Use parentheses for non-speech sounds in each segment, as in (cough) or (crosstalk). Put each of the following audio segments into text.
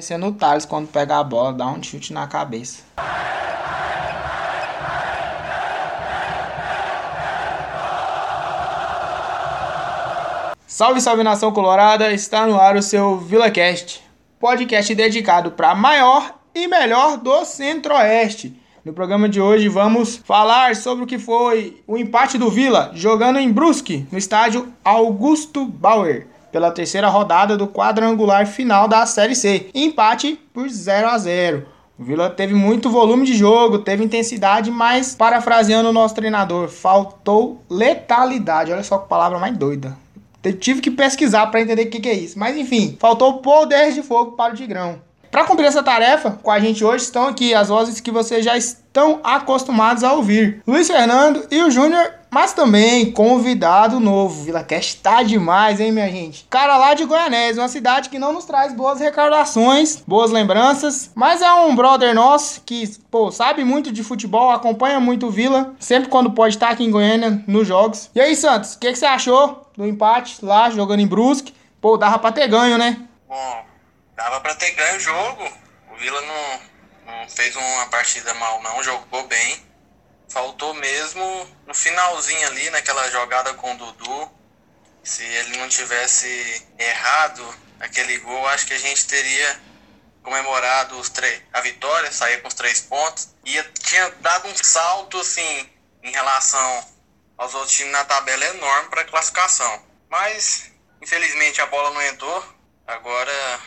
Sendo o Thales quando pega a bola, dá um chute na cabeça. Salve, salve nação colorada! Está no ar o seu VilaCast, podcast dedicado para maior e melhor do Centro-Oeste. No programa de hoje vamos falar sobre o que foi o empate do Vila jogando em Brusque, no estádio Augusto Bauer, pela terceira rodada do quadrangular final da Série C. Empate por 0 a 0. O Vila teve muito volume de jogo, teve intensidade, mas parafraseando o nosso treinador, faltou letalidade. Olha só que palavra mais doida. Tive que pesquisar para entender o que, que é isso. Mas enfim, faltou poder de fogo para o Tigrão. Para cumprir essa tarefa, com a gente hoje estão aqui as vozes que vocês já estão acostumados a ouvir: Luiz Fernando e o Júnior, mas também convidado novo. Vila Cash tá demais, hein, minha gente? Cara lá de Goianés, uma cidade que não nos traz boas recordações, boas lembranças, mas é um brother nosso que, pô, sabe muito de futebol, acompanha muito o Vila, sempre quando pode estar aqui em Goiânia nos jogos. E aí, Santos, o que, que você achou do empate lá, jogando em Brusque? Pô, dava pra ter ganho, né? Bom, dava para ter ganho o jogo. O Vila não, não fez uma partida mal, não, jogou bem. Faltou mesmo no finalzinho ali, naquela jogada com o Dudu. Se ele não tivesse errado aquele gol, acho que a gente teria comemorado os três, a vitória, sair com os três pontos. E tinha dado um salto, assim, em relação aos outros times na tabela enorme para classificação. Mas, infelizmente, a bola não entrou. Agora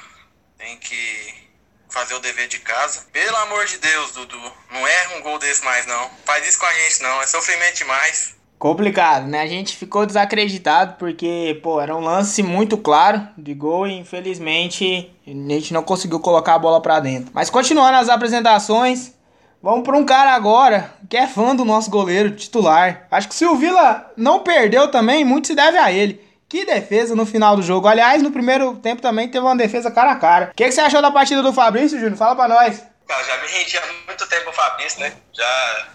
tem que fazer o dever de casa. Pelo amor de Deus, Dudu, não erra um gol desse mais não. Faz isso com a gente não, é sofrimento demais. Complicado, né? A gente ficou desacreditado porque, pô, era um lance muito claro de gol e infelizmente a gente não conseguiu colocar a bola para dentro. Mas continuando as apresentações, vamos para um cara agora que é fã do nosso goleiro titular. Acho que se o Vila não perdeu também, muito se deve a ele. Que defesa no final do jogo. Aliás, no primeiro tempo também teve uma defesa cara a cara. O que, que você achou da partida do Fabrício, Júnior? Fala pra nós. Já me rendi há muito tempo o Fabrício, né? Já,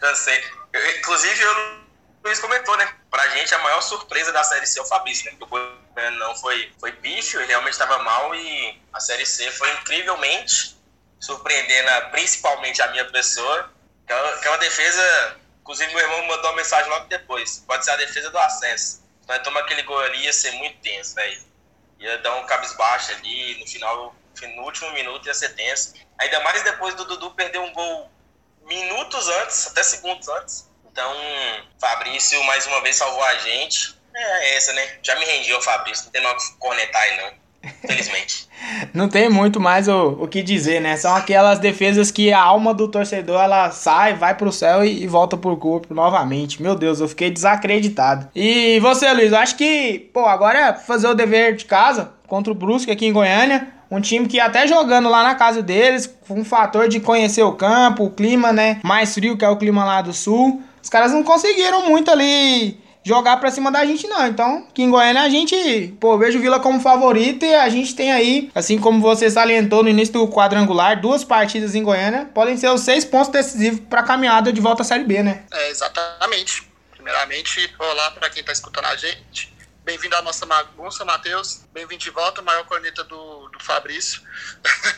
já sei. Eu, inclusive, o Luiz comentou, né? Pra gente, a maior surpresa da Série C é o Fabrício, né? O não foi, foi bicho, ele realmente estava mal e a Série C foi incrivelmente surpreendendo principalmente a minha pessoa. Que é uma defesa, inclusive meu irmão mandou uma mensagem logo depois. Pode ser a defesa do acesso nós tomar aquele gol ali ia ser muito tenso, velho. Ia dar um cabisbaixo ali, no final, no último minuto ia ser tenso. Ainda mais depois do Dudu perder um gol minutos antes, até segundos antes. Então, Fabrício mais uma vez salvou a gente. É essa, né? Já me rendi ao Fabrício, não tem nada que cornetar aí não. Felizmente. (laughs) não tem muito mais o, o que dizer, né? São aquelas defesas que a alma do torcedor ela sai, vai pro céu e, e volta pro corpo novamente. Meu Deus, eu fiquei desacreditado. E você, Luiz, eu acho que, pô, agora é fazer o dever de casa contra o Brusque aqui em Goiânia. Um time que até jogando lá na casa deles, com um fator de conhecer o campo, o clima, né? Mais frio que é o clima lá do sul. Os caras não conseguiram muito ali jogar pra cima da gente, não. Então, aqui em Goiânia a gente, pô, vejo o Vila como favorito e a gente tem aí, assim como você salientou no início do quadrangular, duas partidas em Goiânia podem ser os seis pontos decisivos pra caminhada de volta à Série B, né? É, exatamente. Primeiramente, olá para quem tá escutando a gente. Bem-vindo à nossa bagunça, Matheus. Bem-vindo de volta, maior corneta do, do Fabrício.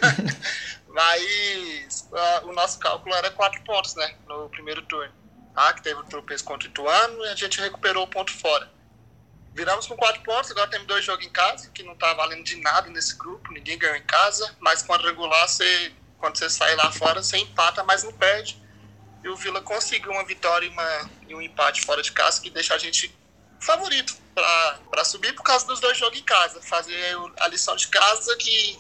(laughs) Mas uh, o nosso cálculo era quatro pontos, né? No primeiro turno tá? que teve o tropeço contra o Ituano, e a gente recuperou o ponto fora. Viramos com quatro pontos, agora temos dois jogos em casa, que não está valendo de nada nesse grupo, ninguém ganhou em casa, mas quando regular, você, quando você sai lá fora, você empata, mas não perde. E o Vila conseguiu uma vitória e, uma, e um empate fora de casa que deixa a gente favorito para subir por causa dos dois jogos em casa. Fazer a lição de casa que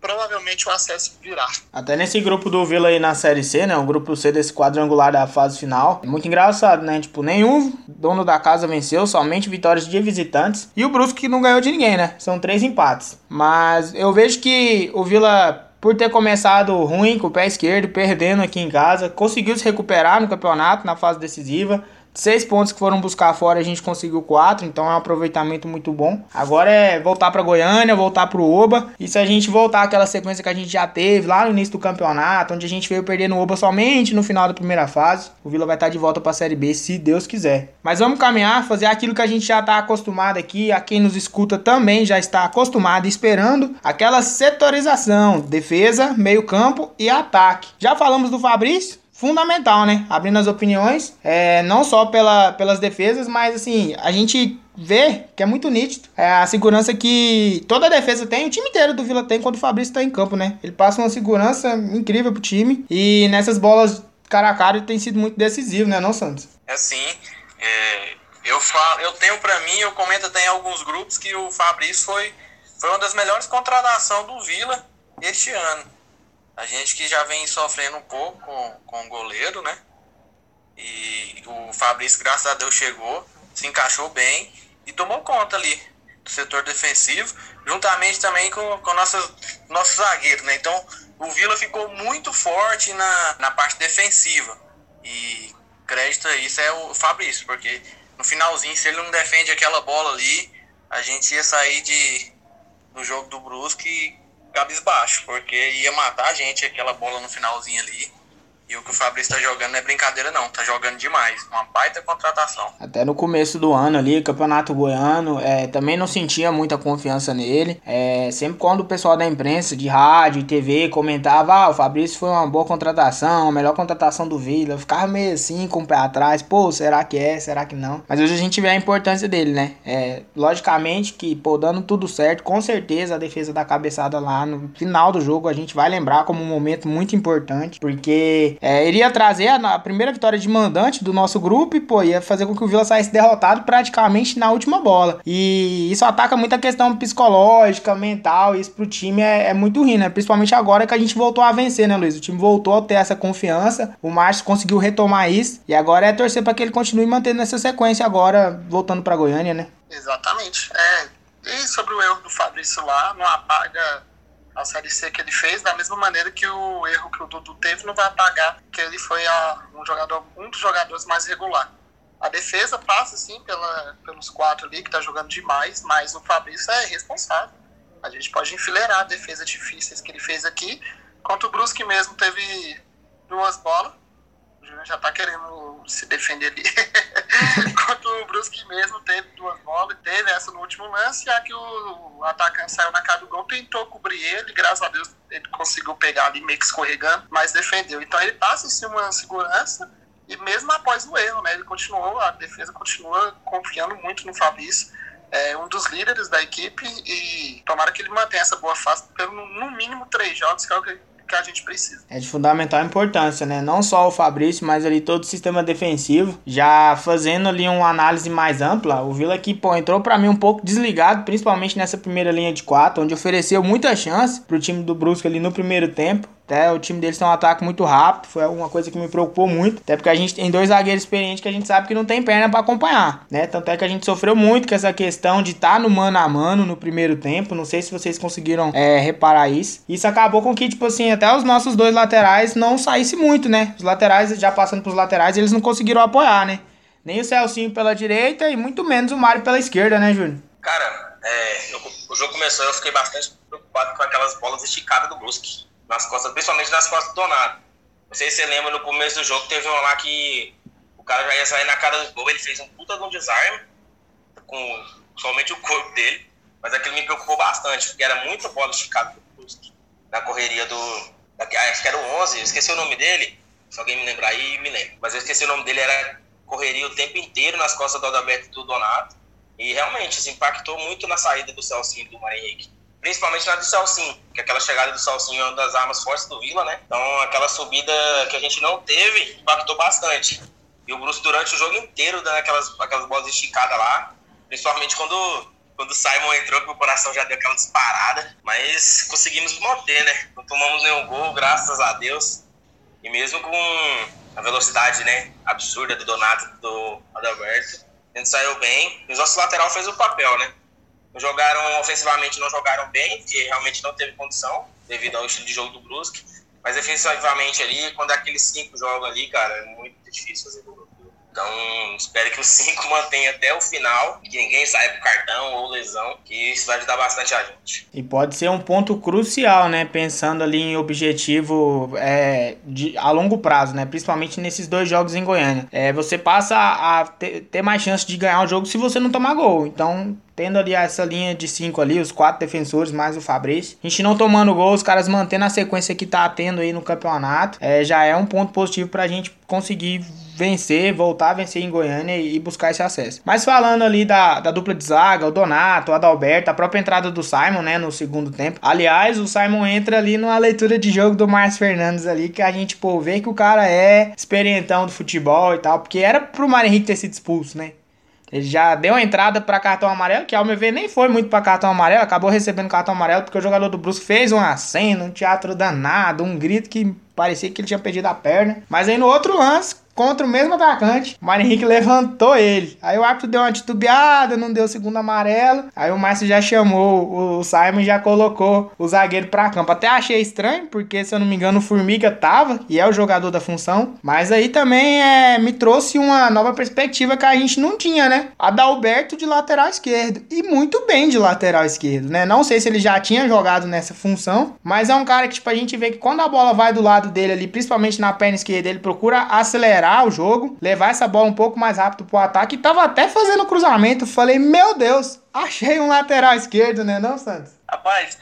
provavelmente o acesso virá. Até nesse grupo do Vila aí na Série C, né? O grupo C desse quadrangular da fase final. É muito engraçado, né? Tipo, nenhum dono da casa venceu, somente vitórias de visitantes. E o Brusque não ganhou de ninguém, né? São três empates. Mas eu vejo que o Vila por ter começado ruim com o pé esquerdo, perdendo aqui em casa, conseguiu se recuperar no campeonato, na fase decisiva seis pontos que foram buscar fora, a gente conseguiu quatro, então é um aproveitamento muito bom. Agora é voltar para Goiânia, voltar pro Oba. E se a gente voltar aquela sequência que a gente já teve lá no início do campeonato, onde a gente veio perder no Oba somente no final da primeira fase, o Vila vai estar de volta para a Série B, se Deus quiser. Mas vamos caminhar, fazer aquilo que a gente já está acostumado aqui, a quem nos escuta também já está acostumado esperando, aquela setorização, defesa, meio-campo e ataque. Já falamos do Fabrício, fundamental, né? Abrindo as opiniões, é, não só pela, pelas defesas, mas assim, a gente vê que é muito nítido é a segurança que toda a defesa tem, o time inteiro do Vila tem quando o Fabrício está em campo, né? Ele passa uma segurança incrível pro time e nessas bolas cara a cara tem sido muito decisivo, né, não, Santos? É sim. É, eu, falo, eu tenho para mim, eu comento até em alguns grupos que o Fabrício foi, foi uma das melhores contratações do Vila este ano a gente que já vem sofrendo um pouco com, com o goleiro, né? E o Fabrício, graças a Deus, chegou, se encaixou bem e tomou conta ali do setor defensivo, juntamente também com, com nossos, nossos zagueiros, né? Então, o Vila ficou muito forte na, na parte defensiva. E crédito a isso é o Fabrício, porque no finalzinho, se ele não defende aquela bola ali, a gente ia sair de, do jogo do Brusque cabisbaixo, porque ia matar a gente aquela bola no finalzinho ali. E o que o Fabrício tá jogando não é brincadeira, não. Tá jogando demais. Uma baita contratação. Até no começo do ano ali, Campeonato Goiano, é, também não sentia muita confiança nele. É, sempre quando o pessoal da imprensa, de rádio e TV, comentava: ah, o Fabrício foi uma boa contratação, a melhor contratação do Vila. Eu ficava meio assim, com o pé atrás. Pô, será que é? Será que não? Mas hoje a gente vê a importância dele, né? É, logicamente que, pô, dando tudo certo, com certeza a defesa da cabeçada lá no final do jogo a gente vai lembrar como um momento muito importante, porque é, iria trazer a, a, primeira vitória de mandante do nosso grupo e, pô, ia fazer com que o Vila saísse derrotado praticamente na última bola. E isso ataca muito a questão psicológica, mental, e isso pro time é, é muito ruim, né? Principalmente agora que a gente voltou a vencer, né, Luiz? O time voltou a ter essa confiança, o Márcio conseguiu retomar isso, e agora é torcer para que ele continue mantendo essa sequência agora, voltando para Goiânia, né? Exatamente. É, e sobre o erro do Fabrício lá, não apaga a Série C que ele fez, da mesma maneira que o erro que o Dudu teve não vai apagar que ele foi a, um, jogador, um dos jogadores mais regular. A defesa passa, sim, pela, pelos quatro ali, que tá jogando demais, mas o Fabrício é responsável. A gente pode enfileirar defesas difíceis que ele fez aqui, enquanto o Brusque mesmo teve duas bolas, já tá querendo se defender ali. (laughs) Enquanto o Brusque mesmo teve duas bolas, teve essa no último lance, a que o atacante saiu na cara do gol, tentou cobrir ele, graças a Deus ele conseguiu pegar ali meio que escorregando, mas defendeu. Então ele passa em cima uma segurança, e mesmo após o erro, né, ele continuou, a defesa continua confiando muito no Fabrício, é um dos líderes da equipe, e tomara que ele mantenha essa boa fase pelo no mínimo três jogos, que é o que que a gente precisa. É de fundamental importância, né? Não só o Fabrício, mas ali todo o sistema defensivo. Já fazendo ali uma análise mais ampla, o Vila aqui, pô, entrou para mim um pouco desligado, principalmente nessa primeira linha de quatro, onde ofereceu muita chance pro time do Brusque ali no primeiro tempo. Até o time deles tem um ataque muito rápido, foi uma coisa que me preocupou muito. Até porque a gente tem dois zagueiros experientes que a gente sabe que não tem perna para acompanhar, né? Tanto é que a gente sofreu muito com essa questão de estar tá no mano a mano no primeiro tempo. Não sei se vocês conseguiram é, reparar isso. Isso acabou com que, tipo assim, até os nossos dois laterais não saísse muito, né? Os laterais, já passando pros laterais, eles não conseguiram apoiar, né? Nem o Celcinho pela direita e muito menos o Mário pela esquerda, né, Júnior? Cara, é, o jogo começou eu fiquei bastante preocupado com aquelas bolas esticadas do Brusque nas costas, principalmente nas costas do Donato. Não sei se você lembra, no começo do jogo teve uma lá que o cara já ia sair na cara do gol, ele fez um puta de um desarme com somente o corpo dele, mas aquilo me preocupou bastante, porque era muita bola esticada na correria do. Da, acho que era o 11, eu esqueci o nome dele, se alguém me lembrar aí, me lembra. Mas eu esqueci o nome dele, era correria o tempo inteiro nas costas do Adalberto e do Donato, e realmente isso impactou muito na saída do Celcinho e do Marinho Henrique principalmente na do Salsim, que aquela chegada do Salsim é uma das armas fortes do Vila, né? Então aquela subida que a gente não teve impactou bastante. E o Bruce durante o jogo inteiro dando aquelas, aquelas bolas esticadas lá, principalmente quando, quando o Simon entrou que o coração já deu aquela disparada, mas conseguimos manter, né? Não tomamos nenhum gol, graças a Deus. E mesmo com a velocidade, né, absurda do Donato do Adalberto, a gente saiu bem. E o nosso lateral fez o papel, né? Jogaram ofensivamente, não jogaram bem, porque realmente não teve condição, devido ao estilo de jogo do Brusque. Mas defensivamente ali, quando é aqueles cinco jogam ali, cara, é muito difícil fazer gol. Então, espero que o 5 (laughs) mantenha até o final, que ninguém saia pro cartão ou lesão, que isso vai ajudar bastante a gente. E pode ser um ponto crucial, né? Pensando ali em objetivo é, de, a longo prazo, né? Principalmente nesses dois jogos em Goiânia. É, você passa a ter, ter mais chance de ganhar o jogo se você não tomar gol. Então, tendo ali essa linha de cinco ali, os quatro defensores mais o Fabrício. A gente não tomando gol, os caras mantendo a sequência que tá tendo aí no campeonato, é, já é um ponto positivo pra gente conseguir vencer, voltar a vencer em Goiânia e buscar esse acesso. Mas falando ali da, da dupla de zaga, o Donato, o Adalberto, a própria entrada do Simon, né, no segundo tempo. Aliás, o Simon entra ali numa leitura de jogo do Márcio Fernandes ali, que a gente, pô, vê que o cara é experientão do futebol e tal, porque era pro Mário Henrique ter sido expulso, né? Ele já deu a entrada para cartão amarelo, que ao meu ver nem foi muito para cartão amarelo, acabou recebendo cartão amarelo porque o jogador do Brusque fez um aceno, um teatro danado, um grito que parecia que ele tinha perdido a perna. Mas aí no outro lance, contra o mesmo atacante. O Mário Henrique levantou ele. Aí o árbitro deu uma titubeada, não deu o segundo amarelo. Aí o Márcio já chamou o Simon já colocou o zagueiro pra campo. Até achei estranho, porque se eu não me engano o Formiga tava e é o jogador da função. Mas aí também é, me trouxe uma nova perspectiva que a gente não tinha, né? Adalberto de lateral esquerdo. E muito bem de lateral esquerdo, né? Não sei se ele já tinha jogado nessa função, mas é um cara que tipo, a gente vê que quando a bola vai do lado dele ali, principalmente na perna esquerda, ele procura acelerar o jogo, levar essa bola um pouco mais rápido pro ataque. E tava até fazendo cruzamento. Falei, meu Deus, achei um lateral esquerdo, né, não, Santos? Rapaz,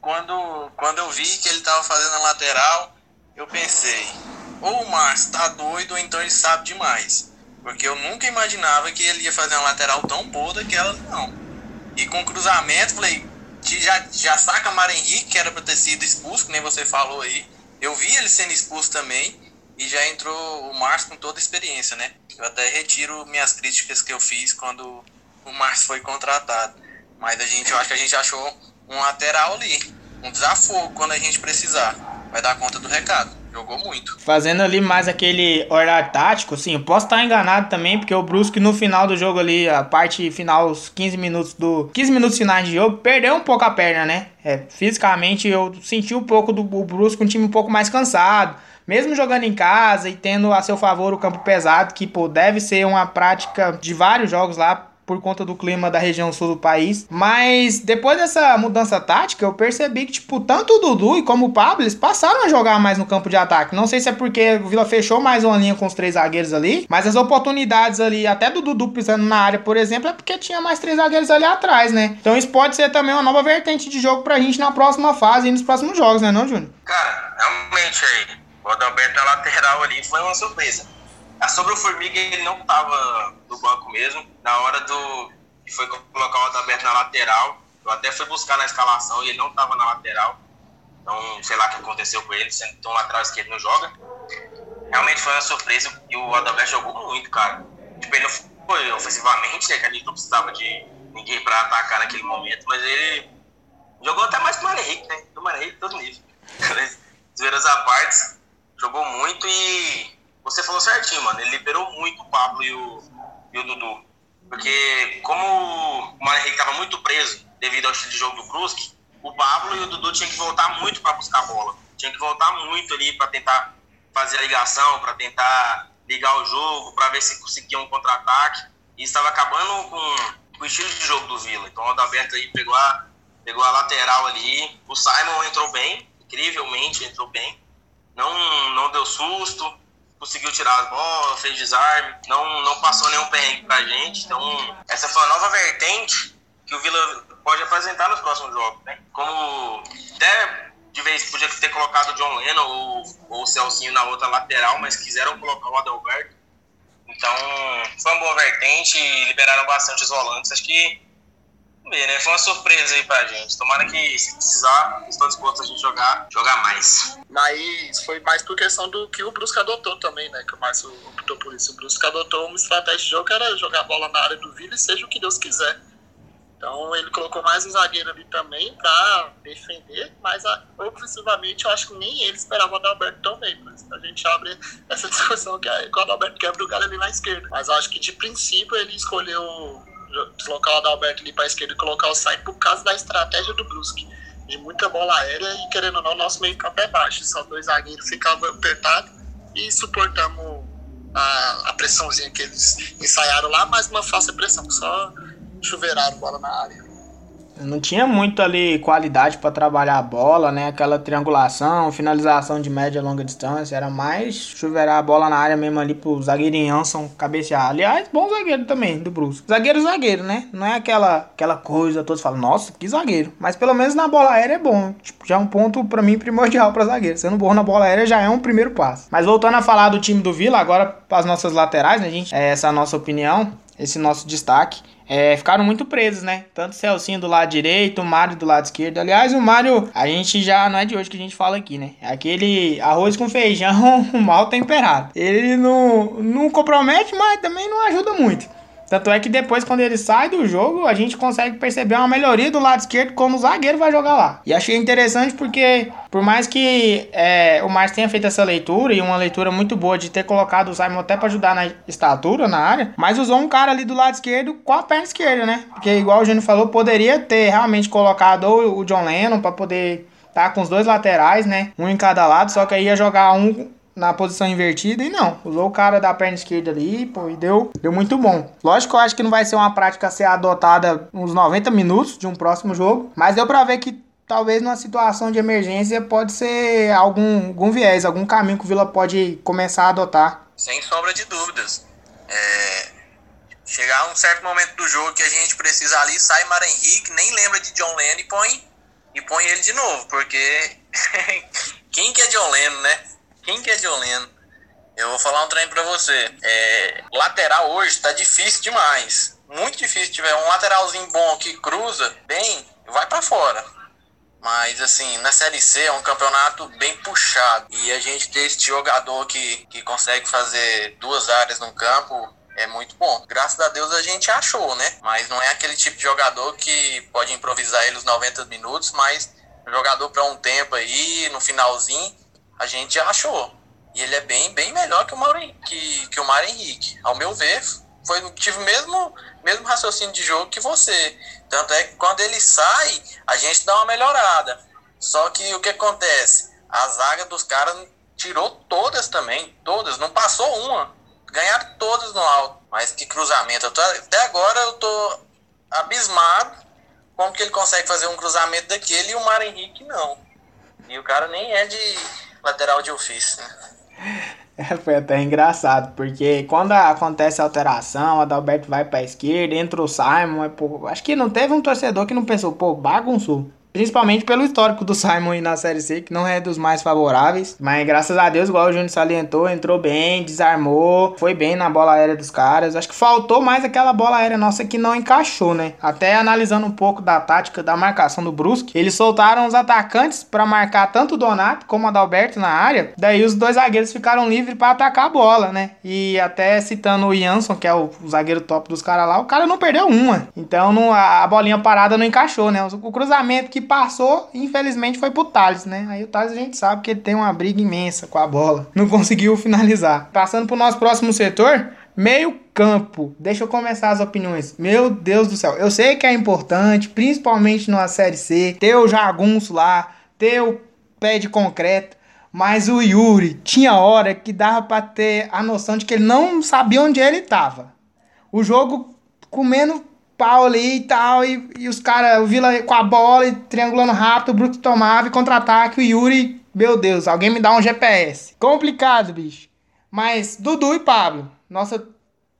quando, quando eu vi que ele tava fazendo a lateral, eu pensei, ou o Márcio tá doido, ou então ele sabe demais. Porque eu nunca imaginava que ele ia fazer uma lateral tão boa daquela, não. E com cruzamento, falei, já, já saca Mara Henrique, que era pra ter sido expulso, que nem você falou aí. Eu vi ele sendo expulso também. E já entrou o Márcio com toda a experiência, né? Eu até retiro minhas críticas que eu fiz quando o Márcio foi contratado. Mas a gente, eu acho que a gente achou um lateral ali, um desafogo quando a gente precisar. Vai dar conta do recado. Jogou muito. Fazendo ali mais aquele horário tático, sim, eu posso estar enganado também, porque o Brusque no final do jogo ali, a parte final, os 15 minutos do. 15 minutos finais de jogo, perdeu um pouco a perna, né? É, fisicamente eu senti um pouco do Brusque um time um pouco mais cansado mesmo jogando em casa e tendo a seu favor o campo pesado, que pô, deve ser uma prática de vários jogos lá por conta do clima da região sul do país. Mas depois dessa mudança tática, eu percebi que, tipo, tanto o Dudu e como o Pablo, eles passaram a jogar mais no campo de ataque. Não sei se é porque o Vila fechou mais uma linha com os três zagueiros ali, mas as oportunidades ali, até do Dudu pisando na área, por exemplo, é porque tinha mais três zagueiros ali atrás, né? Então isso pode ser também uma nova vertente de jogo pra gente na próxima fase e nos próximos jogos, né, não, Júnior? Cara, realmente aí o Adalberto na lateral ali foi uma surpresa. Ah, sobre o Formiga, ele não estava no banco mesmo. Na hora do que foi colocar o Adalberto na lateral, eu até fui buscar na escalação e ele não estava na lateral. Então, sei lá o que aconteceu com ele, sendo que um lateral esquerdo não joga. Realmente foi uma surpresa e o Adalberto jogou muito, cara. Tipo, ele não foi ofensivamente, né, que a gente não precisava de ninguém para atacar naquele momento, mas ele jogou até mais que o Henrique, né? O Mário Henrique, todo nível. (laughs) Zoeiras à parte, jogou muito e você falou certinho, mano. Ele liberou muito o Pablo e o, e o Dudu. Porque como o Mário Henrique estava muito preso devido ao estilo de jogo do Brusque, o Pablo e o Dudu tinham que voltar muito para buscar a bola. Tinha que voltar muito ali para tentar fazer a ligação, para tentar ligar o jogo, para ver se conseguia um contra-ataque. E estava acabando com, com, o estilo de jogo do Vila. Então o Adalberto aí pegou a, pegou a lateral ali. O Simon entrou bem, incrivelmente entrou bem não, não deu susto, conseguiu tirar as bolas, fez desarme, não, não passou nenhum perrengue pra gente. Então, essa foi a nova vertente que o Vila pode apresentar nos próximos jogos, né? Como até de vez podia ter colocado o John Lennon ou, ou o Celcinho na outra lateral, mas quiseram colocar o Adalberto. Então, foi uma boa vertente liberaram bastante os volantes. Acho que ver, né? Foi uma surpresa aí pra gente. Tomara que, se precisar, estão dispostos a gente jogar, jogar mais. Mas foi mais por questão do que o Brusque adotou também, né? Que o Márcio optou por isso. O Brusque adotou uma estratégia de jogo que era jogar a bola na área do Vila e seja o que Deus quiser. Então ele colocou mais um zagueiro ali também para defender, mas ofensivamente eu acho que nem ele esperava o Adalberto também. Por isso a gente abre essa (laughs) discussão que, o Adalberto quebra o galho ali na esquerda. Mas acho que de princípio ele escolheu deslocar o Adalberto ali para a esquerda e colocar o Sainz por causa da estratégia do Brusque. De muita bola aérea e, querendo ou não, nosso meio campo é baixo. Só dois zagueiros ficavam apertados e suportamos a, a pressãozinha que eles ensaiaram lá, mas uma falsa pressão, só chuveiraram bola na área. Não tinha muito ali qualidade para trabalhar a bola, né? Aquela triangulação, finalização de média e longa distância. Era mais chuveirar a bola na área mesmo ali pro zagueirinho Anson cabecear. Aliás, bom zagueiro também, do Bruce. Zagueiro, zagueiro, né? Não é aquela, aquela coisa, todos falam, nossa, que zagueiro. Mas pelo menos na bola aérea é bom. Tipo, já é um ponto para mim primordial para zagueiro. Sendo bom na bola aérea já é um primeiro passo. Mas voltando a falar do time do Vila, agora para as nossas laterais, né, gente? É essa a nossa opinião, esse nosso destaque é, ficaram muito presos, né? Tanto o Celcinho do lado direito, o Mário do lado esquerdo. Aliás, o Mário, a gente já não é de hoje que a gente fala aqui, né? Aquele arroz com feijão (laughs) mal temperado. Ele não, não compromete, mas também não ajuda muito. Tanto é que depois, quando ele sai do jogo, a gente consegue perceber uma melhoria do lado esquerdo como o zagueiro vai jogar lá. E achei interessante porque, por mais que é, o Márcio tenha feito essa leitura, e uma leitura muito boa de ter colocado o Simon até para ajudar na estatura, na área, mas usou um cara ali do lado esquerdo com a perna esquerda, né? Porque, igual o Júnior falou, poderia ter realmente colocado o John Lennon para poder tá com os dois laterais, né? Um em cada lado, só que aí ia jogar um na posição invertida e não. Usou o cara da perna esquerda ali, pô, e deu, deu muito bom. Lógico que eu acho que não vai ser uma prática a ser adotada uns 90 minutos de um próximo jogo, mas deu pra ver que talvez numa situação de emergência pode ser algum, algum viés, algum caminho que o Vila pode começar a adotar. Sem sombra de dúvidas. É, chegar um certo momento do jogo que a gente precisa ali, sai Mara Henrique, nem lembra de John Lennon e põe, e põe ele de novo, porque (laughs) quem que é John Lennon, né? Quem que é John Lennon? Eu vou falar um trem pra você. É, lateral hoje tá difícil demais. Muito difícil. tiver um lateralzinho bom que cruza bem, vai para fora. Mas, assim, na Série C é um campeonato bem puxado. E a gente ter esse jogador que, que consegue fazer duas áreas no campo é muito bom. Graças a Deus a gente achou, né? Mas não é aquele tipo de jogador que pode improvisar ele os 90 minutos, mas jogador para um tempo aí, no finalzinho a gente achou. E ele é bem, bem melhor que o Mauro, que, que o Mário Henrique. Ao meu ver, foi, tive o mesmo, mesmo raciocínio de jogo que você. Tanto é que quando ele sai, a gente dá uma melhorada. Só que o que acontece? A zaga dos caras tirou todas também, todas, não passou uma. Ganharam todas no alto. Mas que cruzamento. Tô, até agora eu tô abismado como que ele consegue fazer um cruzamento daquele e o Mário Henrique não. E o cara nem é de lateral de ofício, né? É, foi até engraçado, porque quando acontece a alteração, a Adalberto vai pra esquerda, entra o Simon, é, pô, acho que não teve um torcedor que não pensou, pô, bagunçou. Principalmente pelo histórico do Simon aí na Série C, que não é dos mais favoráveis. Mas graças a Deus, igual o Júnior salientou, entrou bem, desarmou, foi bem na bola aérea dos caras. Acho que faltou mais aquela bola aérea nossa que não encaixou, né? Até analisando um pouco da tática da marcação do Brusque, eles soltaram os atacantes para marcar tanto o Donato como o Adalberto na área. Daí os dois zagueiros ficaram livres para atacar a bola, né? E até citando o Jansson, que é o, zagueiro top dos caras lá, o cara não perdeu uma. Então não, a, a bolinha parada não encaixou, né? O, o cruzamento que passou, infelizmente, foi pro Thales, né? Aí o Thales a gente sabe que ele tem uma briga imensa com a bola. Não (laughs) conseguiu finalizar. Passando pro nosso próximo setor, meio campo. Deixa eu começar as opiniões. Meu Deus do céu. Eu sei que é importante, principalmente numa Série C, ter o jagunço lá, ter o pé de concreto. Mas o Yuri tinha hora que dava para ter a noção de que ele não sabia onde ele estava. O jogo comendo pau ali e tal, e, e os caras, o Vila com a bola e triangulando rápido, o Brook tomava e contra-ataque, o Yuri, meu Deus, alguém me dá um GPS. Complicado, bicho. Mas Dudu e Pablo, nossa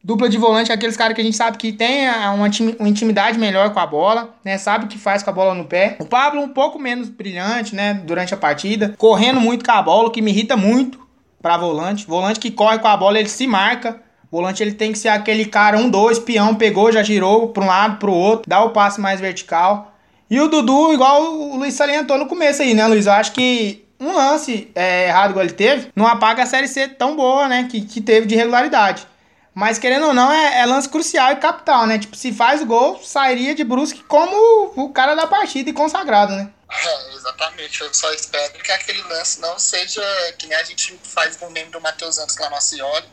dupla de volante, aqueles caras que a gente sabe que tem uma, uma intimidade melhor com a bola, né? Sabe o que faz com a bola no pé. O Pablo um pouco menos brilhante, né? Durante a partida, correndo muito com a bola, o que me irrita muito para volante. Volante que corre com a bola, ele se marca. Volante ele tem que ser aquele cara, um, dois, peão, pegou, já girou para um lado, para o outro, dá o passe mais vertical. E o Dudu, igual o Luiz salientou no começo aí, né, Luiz? Eu acho que um lance é, errado igual ele teve, não apaga a Série C tão boa, né, que, que teve de regularidade. Mas querendo ou não, é, é, lance crucial e capital, né? Tipo, se faz gol, sairia de Brusque como o cara da partida e consagrado, né? É, exatamente. Eu só espero que aquele lance não seja que nem a gente faz com o membro do Matheus Santos lá no Acioli,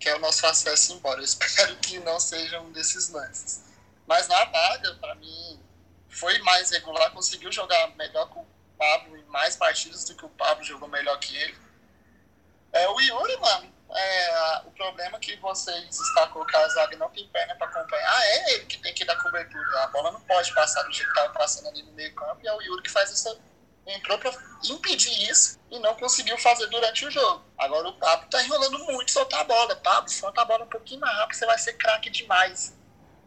que é o nosso acesso embora. Eu espero que não seja um desses lances. Mas na vaga, para mim, foi mais regular, conseguiu jogar melhor que o Pablo em mais partidas do que o Pablo jogou melhor que ele. É, o Yuri, mano, é, o problema que vocês destacou que a zaga não tem perna para acompanhar, é ele que tem que dar cobertura. A bola não pode passar do jeito que estava passando ali no meio campo, e é o Yuri que faz essa. Entrou para impedir isso e não conseguiu fazer durante o jogo. Agora o Pablo tá enrolando muito soltar a bola. Pablo, solta a bola um pouquinho mais rápido, você vai ser craque demais.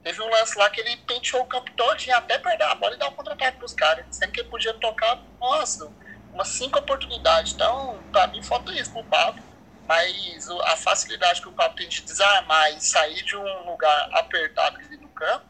Teve um lance lá que ele penteou o campo todo, tinha até perder a bola e dar um contra-ataque pros caras. Sendo que ele podia tocar, nossa, umas cinco oportunidades. Então, pra mim, falta isso pro Pablo. Mas a facilidade que o Pablo tem de desarmar e sair de um lugar apertado ali no campo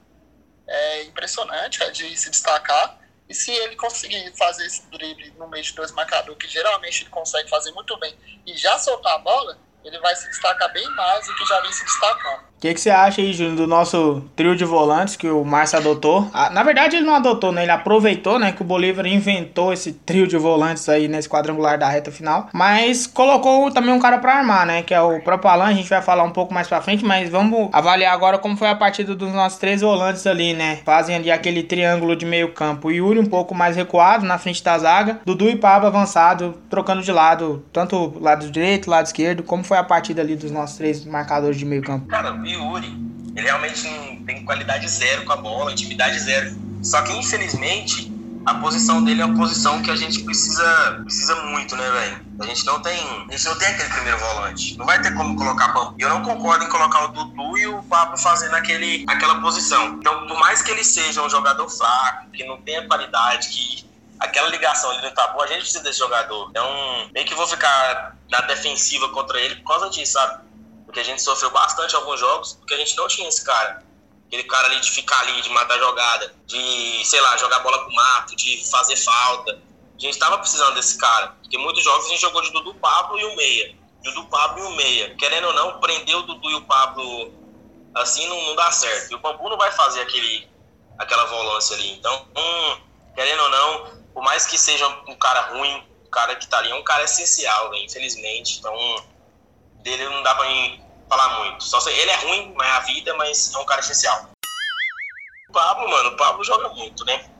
é impressionante, é de se destacar. E se ele conseguir fazer esse drible no meio de dois marcadores, que geralmente ele consegue fazer muito bem, e já soltar a bola, ele vai se destacar bem mais do que já vem se destacando. Que, que você acha aí, Júnior, do nosso trio de volantes que o Márcio adotou? Ah, na verdade, ele não adotou, né? Ele aproveitou, né? Que o Bolívar inventou esse trio de volantes aí nesse quadrangular da reta final. Mas colocou também um cara para armar, né? Que é o próprio Alan. A gente vai falar um pouco mais pra frente, mas vamos avaliar agora como foi a partida dos nossos três volantes ali, né? Fazem ali aquele triângulo de meio campo. Yuri um pouco mais recuado na frente da zaga. Dudu e Pablo avançado, trocando de lado, tanto lado direito, lado esquerdo. Como foi a partida ali dos nossos três marcadores de meio campo? Cara, Yuri, ele realmente tem qualidade zero com a bola, intimidade zero. Só que, infelizmente, a posição dele é uma posição que a gente precisa, precisa muito, né, velho? A gente não tem, a gente não tem aquele primeiro volante. Não vai ter como colocar Bambu. Eu não concordo em colocar o Dudu e o Pablo fazendo aquele, aquela posição. Então, por mais que ele seja um jogador fraco, que não tenha qualidade, que aquela ligação ali no tabu, a gente precisa desse jogador. Então, meio que vou ficar na defensiva contra ele por causa disso, sabe? Porque a gente sofreu bastante alguns jogos, porque a gente não tinha esse cara. Aquele cara ali de ficar ali, de matar jogada, de, sei lá, jogar bola pro mato, de fazer falta. A gente tava precisando desse cara. Porque muitos jogos a gente jogou de Dudu Pablo e o Meia. Dudu Pablo e o Meia. Querendo ou não, prender o Dudu e o Pablo assim não, não dá certo. E o Bambu não vai fazer aquele, aquela volância ali. Então, hum, querendo ou não, por mais que seja um cara ruim, o cara que tá ali é um cara essencial, infelizmente. Então, dele não dá pra mim falar muito. Só sei, ele é ruim, mas é a vida, mas é um cara essencial. O Pablo, mano, o Pablo joga muito, né?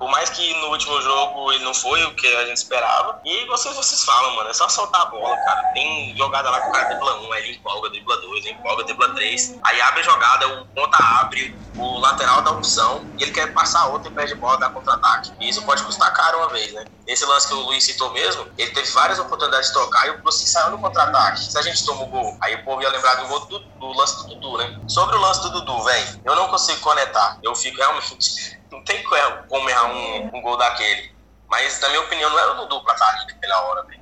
Por mais que no último jogo ele não foi o que a gente esperava. E vocês, vocês falam, mano, é só soltar a bola, cara. Tem jogada lá que o cara dribla um, aí ele empolga, dribla dois, ele empolga, dribla três. Aí abre a jogada, o ponta abre, o lateral dá opção, e ele quer passar outro e perde bola, dá contra-ataque. E isso pode custar caro uma vez, né? Esse lance que o Luiz citou mesmo, ele teve várias oportunidades de tocar e o Brusque saiu no contra-ataque. Se a gente toma o gol, aí o povo ia lembrar do gol do, do lance do Dudu, né? Sobre o lance do Dudu, velho, eu não consigo conectar. Eu fico realmente não tem como errar um, um, gol daquele. Mas, na minha opinião, não era o Dudu pra estar tá ali naquela hora, velho.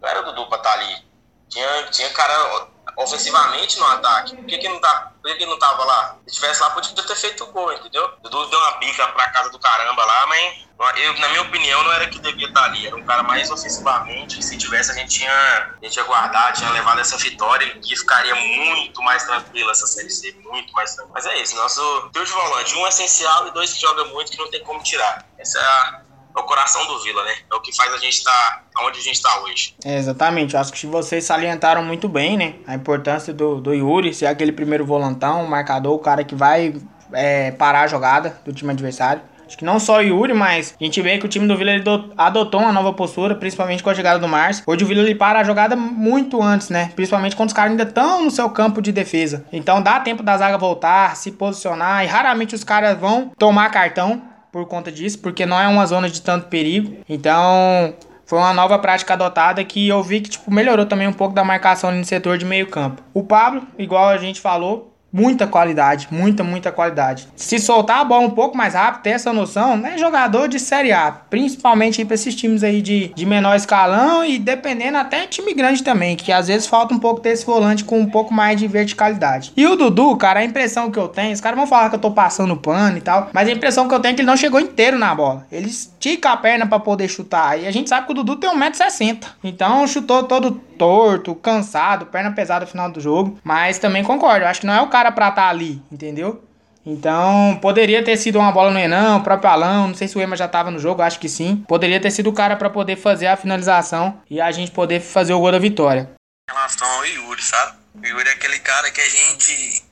Não era o Dudu pra estar tá ali. Tinha, tinha cara ofensivamente no ataque. Por que, que, não, tá, por que, que não tava lá? Se tivesse lá, podia ter feito o gol, entendeu? O Dudu deu uma bica pra casa do caramba lá, mas eu, na minha opinião, não era que devia estar tá ali. Era um cara mais ofensivamente. Se tivesse, a gente tinha, a gente ia guardar, tinha levado essa vitória que ficaria muito mais tranquila essa Série C. Muito mais tranquila. Mas é isso, nosso trio de volante. Um essencial e dois que joga muito que não tem como tirar. Essa é a é o coração do Vila, né? É o que faz a gente estar tá onde a gente está hoje. É, exatamente. Eu acho que vocês salientaram muito bem, né? A importância do, do Yuri ser aquele primeiro volantão, marcador, o cara que vai é, parar a jogada do time adversário. Acho que não só o Yuri, mas a gente vê que o time do Vila adotou uma nova postura, principalmente com a chegada do Márcio. Hoje o Vila ele para a jogada muito antes, né? Principalmente quando os caras ainda estão no seu campo de defesa. Então dá tempo da zaga voltar, se posicionar e raramente os caras vão tomar cartão por conta disso, porque não é uma zona de tanto perigo. Então, foi uma nova prática adotada que eu vi que tipo, melhorou também um pouco da marcação no setor de meio campo. O Pablo, igual a gente falou, Muita qualidade, muita, muita qualidade. Se soltar a bola um pouco mais rápido, ter essa noção, é jogador de Série A. Principalmente para esses times aí de, de menor escalão e dependendo até time grande também, que às vezes falta um pouco desse volante com um pouco mais de verticalidade. E o Dudu, cara, a impressão que eu tenho, os caras vão falar que eu tô passando pano e tal, mas a impressão que eu tenho é que ele não chegou inteiro na bola. Ele estica a perna para poder chutar. E a gente sabe que o Dudu tem 1,60m. Então chutou todo torto, cansado, perna pesada no final do jogo. Mas também concordo, acho que não é o cara pra estar tá ali, entendeu? Então, poderia ter sido uma bola no Enan, o próprio Alão, não sei se o Ema já tava no jogo, acho que sim. Poderia ter sido o cara para poder fazer a finalização e a gente poder fazer o gol da vitória. Em relação ao Yuri, sabe? O Yuri é aquele cara que a gente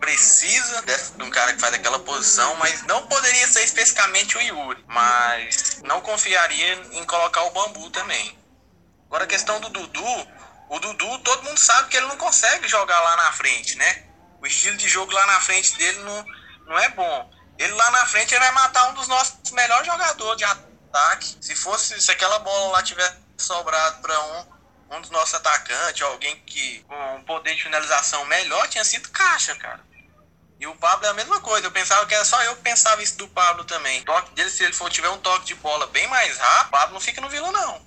precisa de um cara que faz aquela posição, mas não poderia ser especificamente o Yuri. Mas não confiaria em colocar o Bambu também. Agora a questão do Dudu, O Dudu, todo mundo sabe que ele não consegue jogar lá na frente, né? O estilo de jogo lá na frente dele não, não é bom. Ele lá na frente ele vai matar um dos nossos melhores jogadores de ataque. Se fosse, se aquela bola lá tivesse sobrado para um, um dos nossos atacantes, alguém que com um poder de finalização melhor, tinha sido caixa, cara. E o Pablo é a mesma coisa. Eu pensava que era só eu que pensava isso do Pablo também. O toque dele, se ele for tiver um toque de bola bem mais rápido, o Pablo não fica no Vila, não.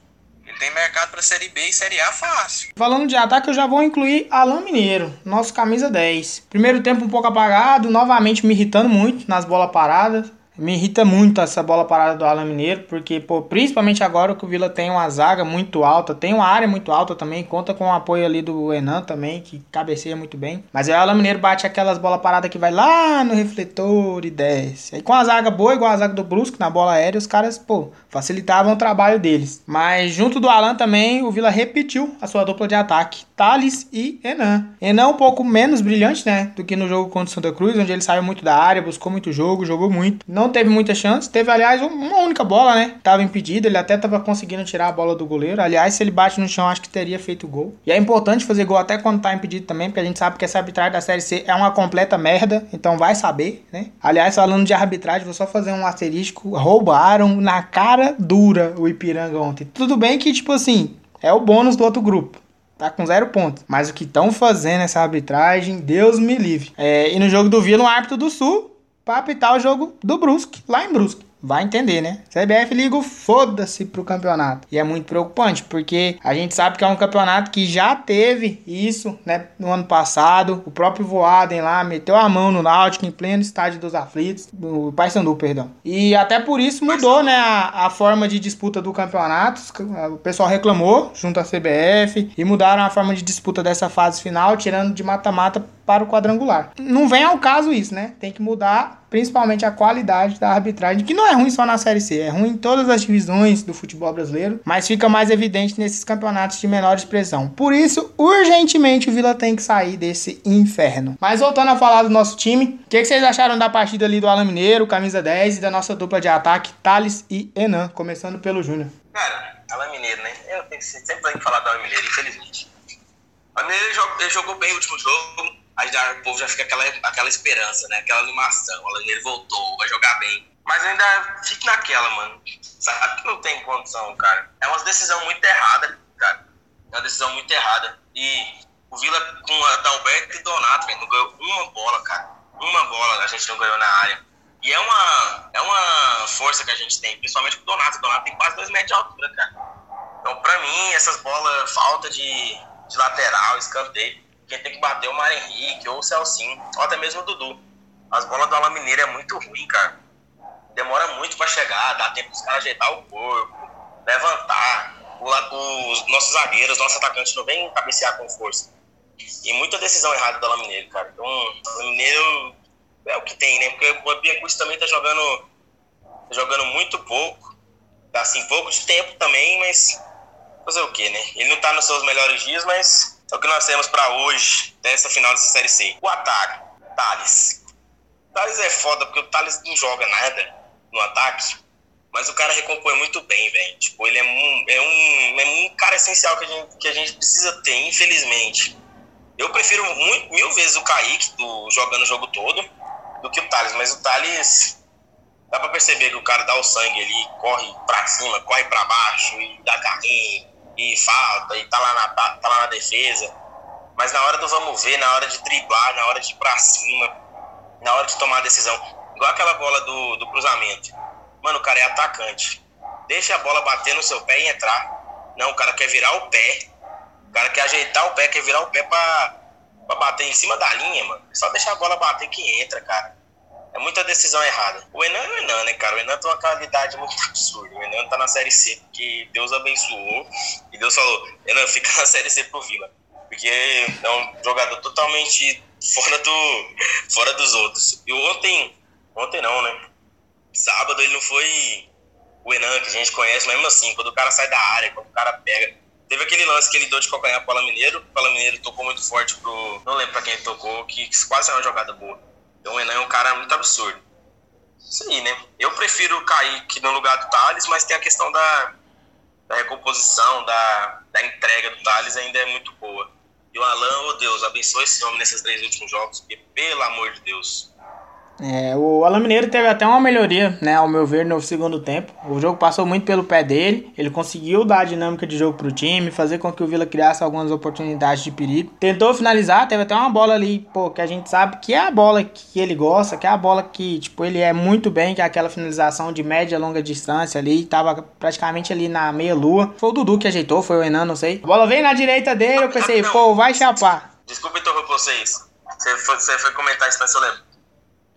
Ele tem mercado para Série B e Série A fácil. Falando de ataque, eu já vou incluir Alain Mineiro, nosso camisa 10. Primeiro tempo um pouco apagado, novamente me irritando muito nas bolas paradas. Me irrita muito essa bola parada do Alan Mineiro, porque, pô, principalmente agora que o Vila tem uma zaga muito alta, tem uma área muito alta também, conta com o apoio ali do Enan também, que cabeceia muito bem. Mas aí o Alan Mineiro bate aquelas bolas paradas que vai lá no refletor e desce. Aí com a zaga boa, igual a zaga do Brusque, na bola aérea, os caras, pô, facilitavam o trabalho deles. Mas junto do Alan também, o Vila repetiu a sua dupla de ataque, Thales e Enan. Enan um pouco menos brilhante, né, do que no jogo contra o Santa Cruz, onde ele saiu muito da área, buscou muito jogo, jogou muito. Não teve muita chance. Teve, aliás, uma única bola, né? Tava impedido, ele até tava conseguindo tirar a bola do goleiro. Aliás, se ele bate no chão, acho que teria feito gol. E é importante fazer gol até quando tá impedido também, porque a gente sabe que essa arbitragem da Série C é uma completa merda, então vai saber, né? Aliás, falando de arbitragem, vou só fazer um asterisco. Roubaram na cara dura o Ipiranga ontem. Tudo bem que, tipo assim, é o bônus do outro grupo tá com zero pontos. Mas o que estão fazendo essa arbitragem, Deus me livre. É, e no jogo do Vila, um árbitro do Sul para apitar o jogo do Brusque, lá em Brusque. Vai entender, né? CBF liga o foda-se pro campeonato. E é muito preocupante, porque a gente sabe que é um campeonato que já teve isso, né? No ano passado. O próprio Voaden lá meteu a mão no Náutico em pleno estádio dos aflitos. Do Paysandu, perdão. E até por isso mudou, né? A, a forma de disputa do campeonato. O pessoal reclamou junto à CBF e mudaram a forma de disputa dessa fase final, tirando de mata-mata para o quadrangular. Não vem ao caso isso, né? Tem que mudar principalmente a qualidade da arbitragem, que não é ruim só na Série C, é ruim em todas as divisões do futebol brasileiro, mas fica mais evidente nesses campeonatos de menor expressão. Por isso, urgentemente o Vila tem que sair desse inferno. Mas voltando a falar do nosso time, o que, que, vocês acharam da partida ali do Alan Mineiro, camisa 10, e da nossa dupla de ataque, Thales e Enan, começando pelo Júnior? Cara, Alan Mineiro, né? Eu sempre tenho que falar do Alan Mineiro, infelizmente. O Mineiro jogou bem o último jogo, aí já, o povo já fica aquela, aquela esperança, né? Aquela animação. O ele voltou, vai jogar bem. Mas ainda fica naquela, mano. Sabe que não tem condição, cara. É uma decisão muito errada, cara. É uma decisão muito errada. E o Vila com a Dalberto e Donato, velho, não ganhou uma bola, cara. Uma bola a gente não ganhou na área. E é uma, é uma força que a gente tem, principalmente com o Donato. O Donato tem quase dois metros de altura, cara. Então, pra mim, essas bolas, falta de, de lateral, escanteio, quem tem que bater o Mário Henrique ou o Celcinho, ou até mesmo o Dudu. As bolas do Ala Mineira é muito ruim, cara. Demora muito para chegar, dá tempo dos caras ajeitar o corpo, levantar. O, os nossos zagueiros, nossos atacantes não vêm cabecear com força. E muita decisão errada do Ala Mineiro, cara. Então, o Mineiro é o que tem, né? Porque o Biancucci também tá jogando, tá jogando muito pouco. Tá assim, pouco de tempo também, mas fazer o quê, né? Ele não tá nos seus melhores dias, mas é o que nós temos para hoje, dessa final dessa Série C. O ataque, Thales. Thales é foda porque o Thales não joga nada no ataque, mas o cara recompõe muito bem, velho. Tipo, ele é um, é, um, é um cara essencial que a, gente, que a gente precisa ter, infelizmente. Eu prefiro muito, mil vezes o Kaique do, jogando o jogo todo do que o Thales, mas o Thales dá pra perceber que o cara dá o sangue ali, corre pra cima, corre pra baixo e dá carrinho e falta e tá lá na, tá, tá lá na defesa. Mas na hora do vamos ver, na hora de driblar, na hora de ir pra cima, na hora de tomar a decisão, igual aquela bola do, do cruzamento. Mano, o cara é atacante. Deixa a bola bater no seu pé e entrar. Não, o cara quer virar o pé. O cara quer ajeitar o pé, quer virar o pé pra, pra bater em cima da linha, mano. Só deixar a bola bater que entra, cara. É muita decisão errada. O Enan é o Enan, né, cara? O Enan tem uma qualidade muito absurda. O Enan tá na Série C porque Deus abençoou e Deus falou: Enan, fica na Série C pro Vila. Porque é um jogador totalmente fora, do, fora dos outros. E ontem, ontem não, né? Sábado ele não foi o Enan que a gente conhece, mesmo assim, quando o cara sai da área, quando o cara pega. Teve aquele lance que ele deu de calcanhar pro Pala Mineiro. O Mineiro tocou muito forte pro. Não lembro pra quem ele tocou, que quase é uma jogada boa. Então o Enan é um cara muito absurdo. Isso aí, né? Eu prefiro o Kaique no lugar do Thales, mas tem a questão da, da recomposição, da, da entrega do Thales ainda é muito boa. E o Alan, oh Deus, abençoe esse homem nesses três últimos jogos, porque, pelo amor de Deus, é, o Alan Mineiro teve até uma melhoria, né, ao meu ver, no segundo tempo. O jogo passou muito pelo pé dele, ele conseguiu dar a dinâmica de jogo pro time, fazer com que o Vila criasse algumas oportunidades de perigo. Tentou finalizar, teve até uma bola ali, pô, que a gente sabe que é a bola que ele gosta, que é a bola que, tipo, ele é muito bem, que é aquela finalização de média e longa distância ali, tava praticamente ali na meia lua. Foi o Dudu que ajeitou, foi o Enan, não sei. A bola veio na direita dele, eu pensei, pô, vai chapar. Desculpa interromper vocês. Você foi, você foi comentar isso, mas eu lembro.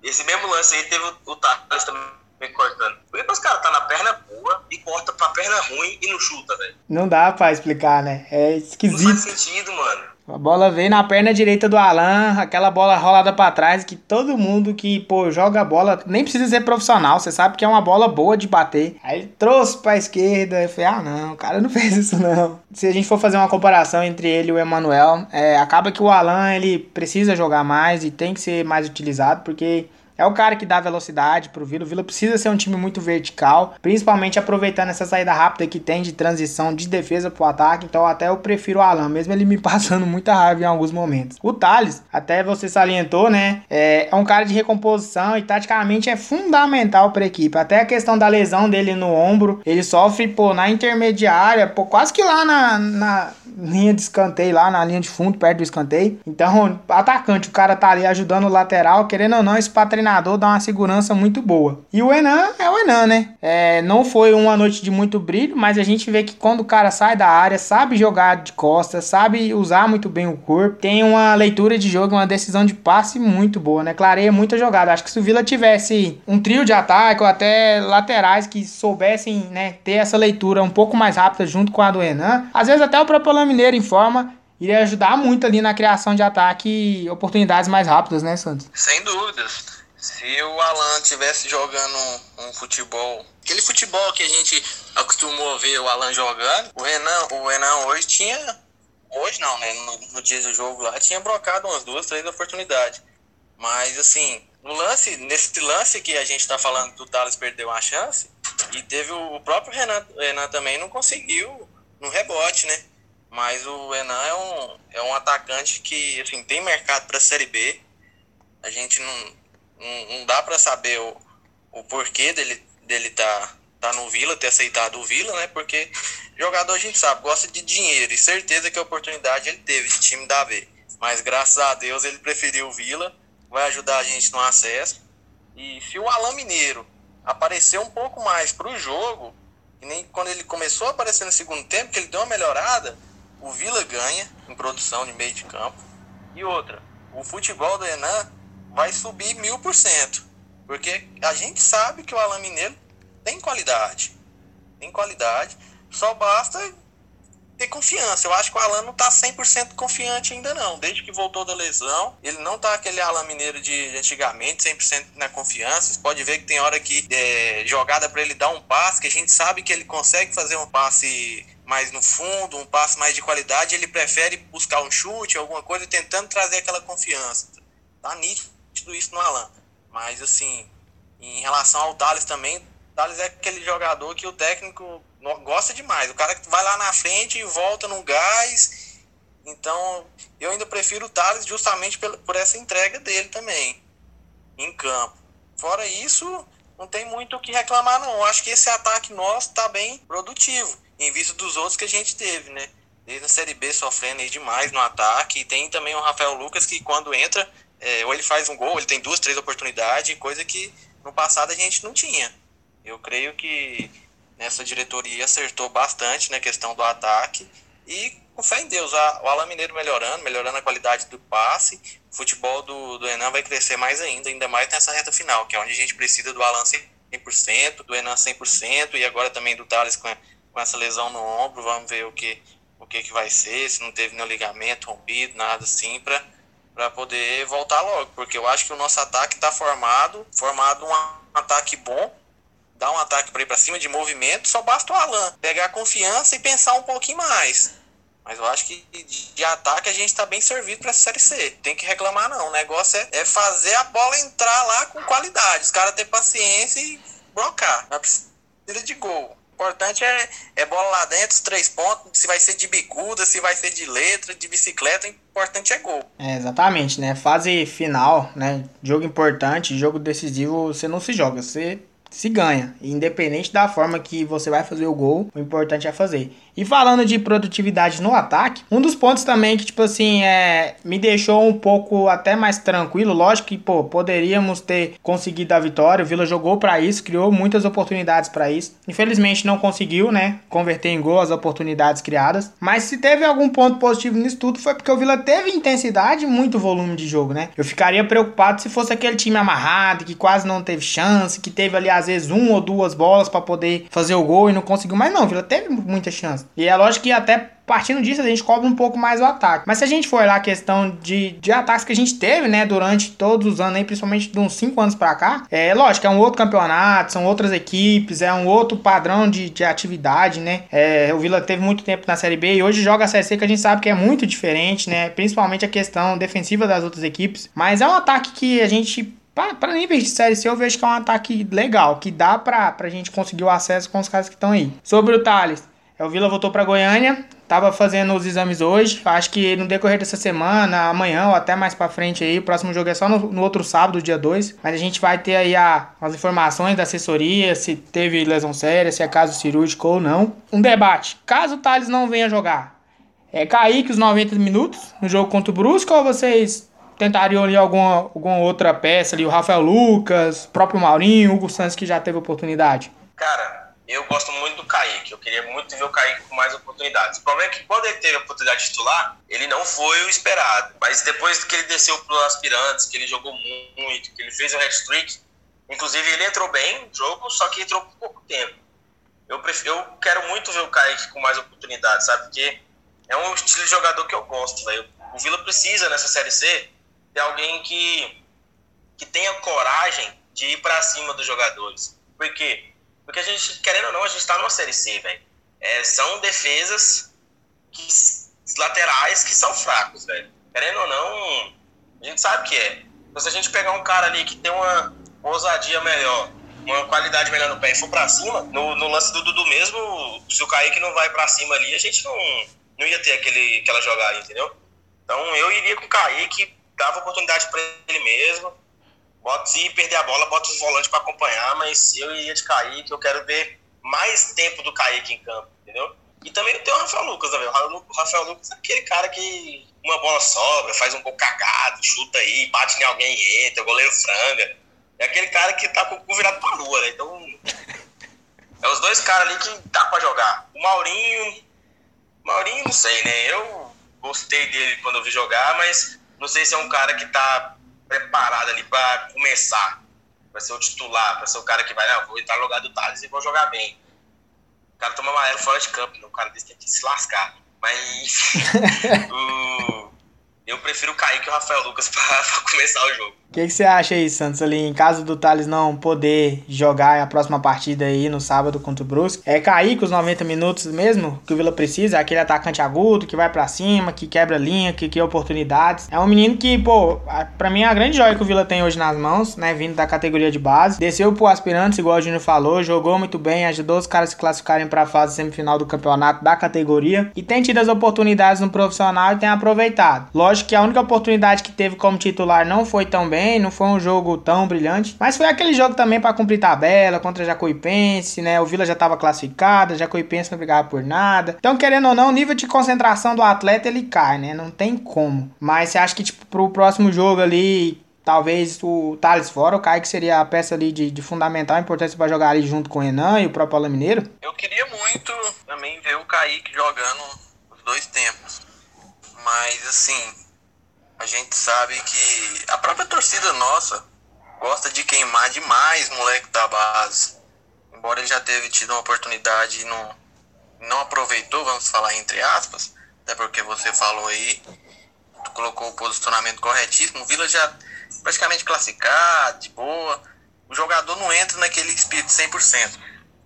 Esse mesmo lance aí teve o, o Thales também cortando. Por que os caras tá na perna boa e corta pra perna ruim e não chuta, velho? Não dá pra explicar, né? É esquisito. Não faz sentido, mano. A bola veio na perna direita do Alan, aquela bola rolada para trás que todo mundo que, pô, joga bola, nem precisa ser profissional, você sabe que é uma bola boa de bater. Aí ele trouxe pra esquerda, eu falei, ah não, o cara não (laughs) fez isso não. Se a gente for fazer uma comparação entre ele e o Emanuel, é, acaba que o Alan, ele precisa jogar mais e tem que ser mais utilizado, porque é o cara que dá velocidade pro Vila. O Vila precisa ser um time muito vertical, principalmente aproveitando essa saída rápida que tem de transição de defesa pro ataque. Então até eu prefiro o Alan, mesmo ele me (laughs) passando muita raiva em alguns momentos. O Thales, até você salientou, né? É, é um cara de recomposição e taticamente é fundamental para a equipe. Até a questão da lesão dele no ombro, ele sofre, pô, na intermediária, pô, quase que lá na, na linha de escanteio, lá na linha de fundo, perto do escanteio. Então, atacante, o cara tá ali ajudando o lateral, querendo ou não, esse pra treinador dá uma segurança muito boa. E o Enan é o Enan, né? É, não foi uma noite de muito brilho, mas a gente vê que quando o cara sai da área, sabe jogar de costas, sabe usar muito bem o corpo, tem uma leitura de jogo, uma decisão de passe muito boa, né? Clareia muita jogada. Acho que se o Vila tivesse um trio de ataque ou até laterais que soubessem, né, ter essa leitura um pouco mais rápida junto com a do Enan, às vezes até o próprio Alan Mineiro em forma iria ajudar muito ali na criação de ataque e oportunidades mais rápidas, né, Santos? Sem dúvidas. Se o Alan tivesse jogando um, um, futebol, aquele futebol que a gente acostumou a ver o Alan jogando, o Renan, o Renan hoje tinha, hoje não, né, no, no dia do jogo lá, tinha brocado umas duas, três oportunidades. Mas assim, no lance, nesse lance que a gente está falando do Thales perdeu uma chance, e teve o, o próprio Renan, Renan também não conseguiu no rebote, né? Mas o Enan é um, é um atacante que assim, tem mercado para a Série B. A gente não, não, não dá para saber o, o porquê dele, dele tá, tá no Vila, ter aceitado o Vila, né? Porque jogador a gente sabe, gosta de dinheiro e certeza que a oportunidade ele teve de time da B. Mas graças a Deus ele preferiu o Vila, vai ajudar a gente no acesso. E se o Alain Mineiro aparecer um pouco mais para o jogo, e nem quando ele começou a aparecer no segundo tempo, que ele deu uma melhorada, o Vila ganha em produção de meio de campo. E outra, o futebol do Enan vai subir mil por cento. Porque a gente sabe que o Alain Mineiro tem qualidade. Tem qualidade. Só basta ter confiança. Eu acho que o Alan não tá 100% confiante ainda não. Desde que voltou da lesão, ele não tá aquele Alan Mineiro de antigamente, 100% na confiança. Você pode ver que tem hora que é, jogada para ele dar um passe, que a gente sabe que ele consegue fazer um passe mais no fundo, um passe mais de qualidade, ele prefere buscar um chute, alguma coisa, tentando trazer aquela confiança. Tá nítido isso no Alan. Mas assim, em relação ao Thales também, Thales é aquele jogador que o técnico gosta demais. O cara que vai lá na frente e volta no gás. Então, eu ainda prefiro o Thales justamente por essa entrega dele também, em campo. Fora isso, não tem muito o que reclamar, não. Eu acho que esse ataque nosso está bem produtivo, em vista dos outros que a gente teve, né? Desde a Série B sofrendo aí demais no ataque. E tem também o Rafael Lucas, que quando entra, é, ou ele faz um gol, ele tem duas, três oportunidades, coisa que no passado a gente não tinha. Eu creio que nessa diretoria acertou bastante na questão do ataque e com fé em Deus, o Alan Mineiro melhorando, melhorando a qualidade do passe, o futebol do, do Enan vai crescer mais ainda, ainda mais nessa reta final, que é onde a gente precisa do Alan 100%, do Enan 100% e agora também do Thales com, com essa lesão no ombro, vamos ver o que, o que, que vai ser, se não teve nenhum ligamento rompido, nada assim, para para poder voltar logo, porque eu acho que o nosso ataque está formado, formado um ataque bom, dar um ataque para ir para cima de movimento, só basta o Alan pegar confiança e pensar um pouquinho mais. Mas eu acho que de ataque a gente está bem servido para essa Série C. Tem que reclamar, não. O negócio é, é fazer a bola entrar lá com qualidade. Os caras ter paciência e blocar. Não precisa de gol. Importante é, é bola lá dentro, os três pontos, se vai ser de bicuda, se vai ser de letra, de bicicleta, o importante é gol. É, exatamente, né? Fase final, né? Jogo importante, jogo decisivo, você não se joga, você se ganha. Independente da forma que você vai fazer o gol, o importante é fazer. E falando de produtividade no ataque, um dos pontos também que, tipo assim, é, me deixou um pouco até mais tranquilo. Lógico que, pô, poderíamos ter conseguido a vitória. O Vila jogou para isso, criou muitas oportunidades para isso. Infelizmente não conseguiu, né, converter em gol as oportunidades criadas. Mas se teve algum ponto positivo nisso tudo, foi porque o Vila teve intensidade e muito volume de jogo, né? Eu ficaria preocupado se fosse aquele time amarrado, que quase não teve chance, que teve ali às vezes uma ou duas bolas para poder fazer o gol e não conseguiu. Mas não, o Vila teve muita chance. E é lógico que até partindo disso a gente cobra um pouco mais o ataque. Mas se a gente for olhar a questão de, de ataques que a gente teve, né, durante todos os anos, aí, principalmente de uns 5 anos para cá, é lógico, é um outro campeonato, são outras equipes, é um outro padrão de, de atividade, né? É, o Vila teve muito tempo na Série B e hoje joga a Série C que a gente sabe que é muito diferente, né? Principalmente a questão defensiva das outras equipes. Mas é um ataque que a gente para níveis de série C, eu vejo que é um ataque legal, que dá pra, pra gente conseguir o acesso com os caras que estão aí. Sobre o Thales, o Vila voltou para Goiânia, tava fazendo os exames hoje. Acho que no decorrer dessa semana, amanhã ou até mais para frente aí, o próximo jogo é só no, no, outro sábado, dia 2. Mas a gente vai ter aí a, as informações da assessoria, se teve lesão séria, se é caso cirúrgico ou não. Um debate. Caso o Thales não venha jogar, é Kaique os 90 minutos no jogo contra o Brusco ou vocês tentariam ali alguma, alguma outra peça ali, o Rafael Lucas, próprio Maurinho, o Hugo Santos que já teve oportunidade? Cara, eu gosto muito do Kaique. Eu queria muito ver o Kaique com mais oportunidades. O problema é que quando ele teve a oportunidade de titular, ele não foi o esperado. Mas depois que ele desceu para os aspirantes, que ele jogou muito, que ele fez o hat-trick, inclusive ele entrou bem no jogo, só que entrou por pouco tempo. Eu, prefiro, eu quero muito ver o Kaique com mais oportunidades, sabe? Porque é um estilo de jogador que eu gosto, velho. O Vila precisa, nessa Série C, de alguém que, que tenha coragem de ir para cima dos jogadores. Porque porque a gente, querendo ou não, a gente tá numa Série C, velho. É, são defesas que, laterais que são fracos, velho. Querendo ou não, a gente sabe que é. Mas se a gente pegar um cara ali que tem uma ousadia melhor, uma qualidade melhor no pé e for pra cima, no, no lance do Dudu mesmo, se o Kaique não vai pra cima ali, a gente não, não ia ter aquele, aquela jogada, entendeu? Então eu iria com o Kaique, dava oportunidade para ele mesmo. Bota, se perder a bola, bota os volantes para acompanhar, mas eu iria de Kaique, eu quero ver mais tempo do Kaique em campo, entendeu? E também tem o Rafael Lucas, né, O Rafael Lucas é aquele cara que uma bola sobra, faz um gol cagado, chuta aí, bate em alguém e entra, o goleiro franga. É aquele cara que tá com o cu virado pra lua, né? Então. É os dois caras ali que dá pra jogar. O Maurinho. Maurinho, não sei, né? Eu gostei dele quando eu vi jogar, mas não sei se é um cara que tá preparado ali para começar, para ser o titular, para ser o cara que vai, não, vou entrar no lugar do Thales e vou jogar bem. O cara toma amarelo fora de campo, né? o cara desse tem que se lascar. Mas (laughs) o, eu prefiro o Kaique e o Rafael Lucas (laughs) para começar o jogo. O que, que, você acha aí, Santos, ali em caso do Thales não poder jogar a próxima partida aí no sábado contra o Brusque? É cair com os 90 minutos mesmo que o Vila precisa? Aquele atacante agudo que vai para cima, que quebra linha, que cria oportunidades. É um menino que, pô, pra mim é a grande joia que o Vila tem hoje nas mãos, né? Vindo da categoria de base. Desceu pro aspirantes, igual o Júnior falou, jogou muito bem, ajudou os caras a se classificarem pra fase semifinal do campeonato da categoria. E tem tido as oportunidades no profissional e tem aproveitado. Lógico que a única oportunidade que teve como titular não foi tão bem não foi um jogo tão brilhante, mas foi aquele jogo também para cumprir tabela contra Jacuipense, né? O Vila já estava classificado, Jacuipense não brigava por nada. Então, querendo ou não, o nível de concentração do atleta ele cai, né? Não tem como. Mas você acha que tipo pro próximo jogo ali Talvez o Thales fora, o Kaique seria a peça ali de, de fundamental importância para jogar ali junto com o Renan e o próprio Paulo Mineiro? Eu queria muito também ver o Kaique jogando os dois tempos. Mas assim, a gente sabe que a própria torcida nossa gosta de queimar demais moleque da base. Embora ele já teve tido uma oportunidade e não, não aproveitou, vamos falar entre aspas, até porque você falou aí, colocou o posicionamento corretíssimo, o Vila já praticamente classificado, de boa. O jogador não entra naquele espírito 100%.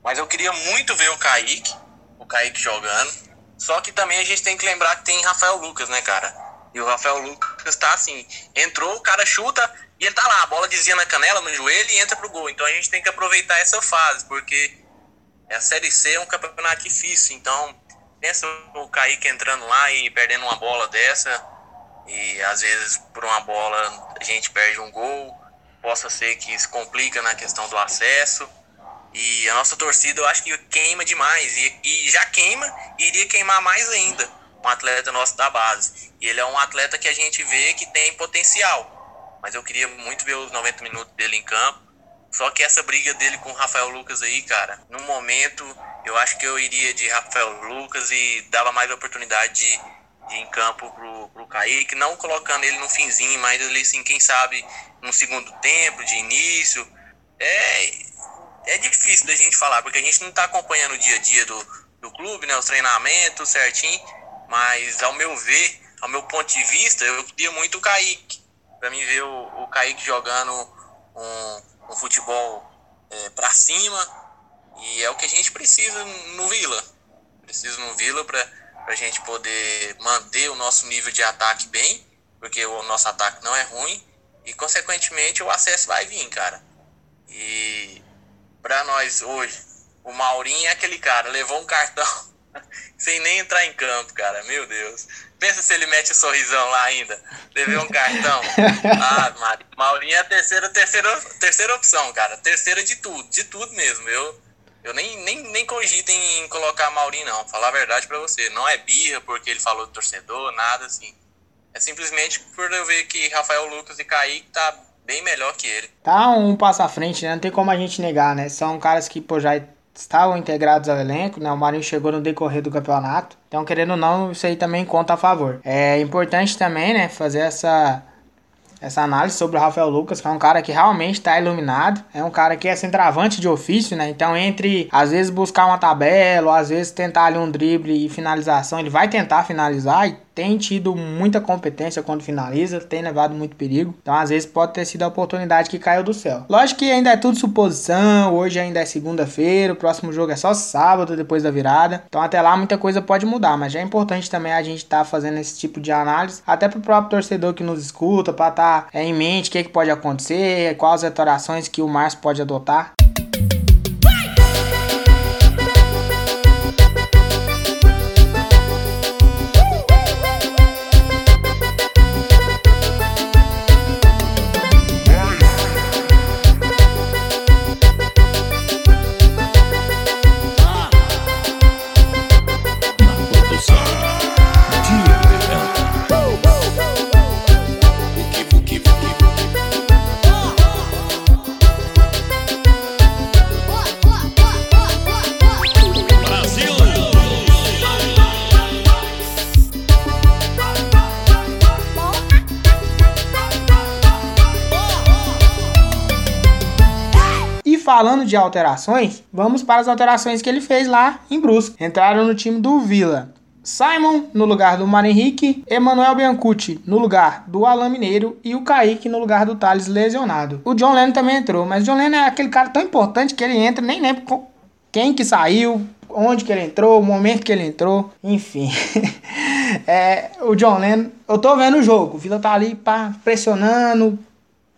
Mas eu queria muito ver o Kaique, o Kaique jogando. Só que também a gente tem que lembrar que tem Rafael Lucas, né, cara? E o Rafael Lucas tá assim, entrou, o cara chuta e ele tá lá, a bola dizia na canela, no joelho e entra pro gol. Então a gente tem que aproveitar essa fase, porque a Série C é um campeonato difícil, então pensa o Kaique entrando lá e perdendo uma bola dessa, e às vezes por uma bola a gente perde um gol, possa ser que isso complica na questão do acesso. E a nossa torcida eu acho que queima demais. E, e já queima iria queimar mais ainda um atleta nosso da base. E ele é um atleta que a gente vê que tem potencial. Mas eu queria muito ver os 90 minutos dele em campo. Só que essa briga dele com o Rafael Lucas aí, cara, no momento eu acho que eu iria de Rafael Lucas e dava mais oportunidade de, de ir em campo pro, pro Kaique, não colocando ele no finzinho, mas ali assim, quem sabe no segundo tempo, de início. É, é difícil da gente falar, porque a gente não tá acompanhando o dia a dia do, do clube, né? Os treinamentos certinho. Mas ao meu ver, ao meu ponto de vista, eu queria muito o Kaique. Pra mim ver o, o Kaique jogando um, um futebol é, para cima. E é o que a gente precisa no Vila. Precisa no Vila para a gente poder manter o nosso nível de ataque bem, porque o nosso ataque não é ruim. E consequentemente o acesso vai vir, cara. E para nós hoje, o Maurinho é aquele cara, levou um cartão (laughs) sem nem entrar em campo, cara. Meu Deus. Pensa se ele mete o um sorrisão lá ainda. Levei um cartão. (laughs) Ah, Mari. Maurinho é a terceira, terceira, terceira opção, cara. Terceira de tudo, de tudo mesmo. Eu, eu nem, nem, nem cogito em colocar Maurinho, não. Falar a verdade para você. Não é birra porque ele falou do torcedor, nada assim. É simplesmente por eu ver que Rafael Lucas e Kaique tá bem melhor que ele. Tá um passo à frente, né? Não tem como a gente negar, né? São caras que, pô, já estavam integrados ao elenco, né? O Marinho chegou no decorrer do campeonato. Então, querendo ou não, isso aí também conta a favor. É importante também, né, fazer essa essa análise sobre o Rafael Lucas, que é um cara que realmente está iluminado, é um cara que é centroavante de ofício, né? Então, entre às vezes buscar uma tabela, ou às vezes tentar ali um drible e finalização, ele vai tentar finalizar e tem tido muita competência quando finaliza, tem levado muito perigo. Então, às vezes, pode ter sido a oportunidade que caiu do céu. Lógico que ainda é tudo suposição, hoje ainda é segunda-feira, o próximo jogo é só sábado depois da virada. Então, até lá, muita coisa pode mudar, mas é importante também a gente estar tá fazendo esse tipo de análise, até para o próprio torcedor que nos escuta, para estar tá, é, em mente o que, que pode acontecer, quais as atuações que o Márcio pode adotar. De alterações, vamos para as alterações que ele fez lá em Brusque. Entraram no time do Vila. Simon no lugar do Mário Henrique, Emanuel Biancucci no lugar do Alan Mineiro e o Kaique no lugar do Thales lesionado. O John Lennon também entrou, mas o John Lennon é aquele cara tão importante que ele entra, nem lembro quem que saiu, onde que ele entrou, o momento que ele entrou, enfim. (laughs) é, o John Lennon, eu tô vendo o jogo, o Vila tá ali pá, pressionando,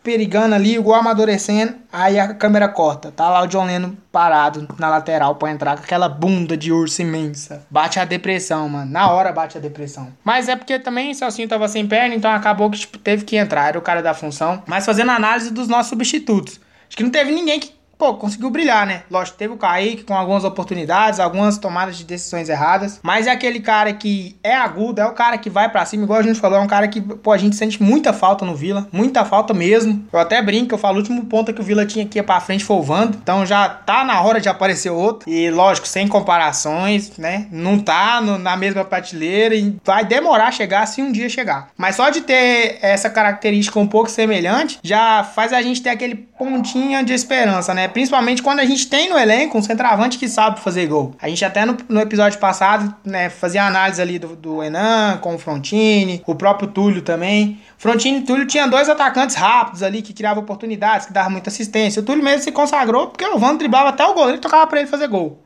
perigando ali, igual amadurecendo, aí a câmera corta. Tá lá o John Lennon parado na lateral pra entrar com aquela bunda de urso imensa. Bate a depressão, mano. Na hora bate a depressão. Mas é porque também o Celcinho tava sem perna, então acabou que tipo, teve que entrar. Era o cara da função. Mas fazendo análise dos nossos substitutos. Acho que não teve ninguém que pô, conseguiu brilhar, né? Lógico, teve o Kaique com algumas oportunidades, algumas tomadas de decisões erradas, mas é aquele cara que é agudo, é o cara que vai para cima, igual a gente falou, é um cara que, pô, a gente sente muita falta no Vila, muita falta mesmo. Eu até brinco, eu falo, o último ponto que o Vila tinha que ir pra frente foi o Vando, então já tá na hora de aparecer outro, e lógico, sem comparações, né? Não tá no, na mesma prateleira e vai demorar a chegar se um dia chegar. Mas só de ter essa característica um pouco semelhante, já faz a gente ter aquele pontinho de esperança, né? Principalmente quando a gente tem no elenco um centroavante que sabe fazer gol. A gente até no, no episódio passado, né, fazia análise ali do, do Enan com o Frontini, o próprio Túlio também. Frontini e Túlio tinha dois atacantes rápidos ali que criavam oportunidades, que davam muita assistência. O Túlio mesmo se consagrou porque o Vando driblava até o goleiro e tocava para ele fazer gol.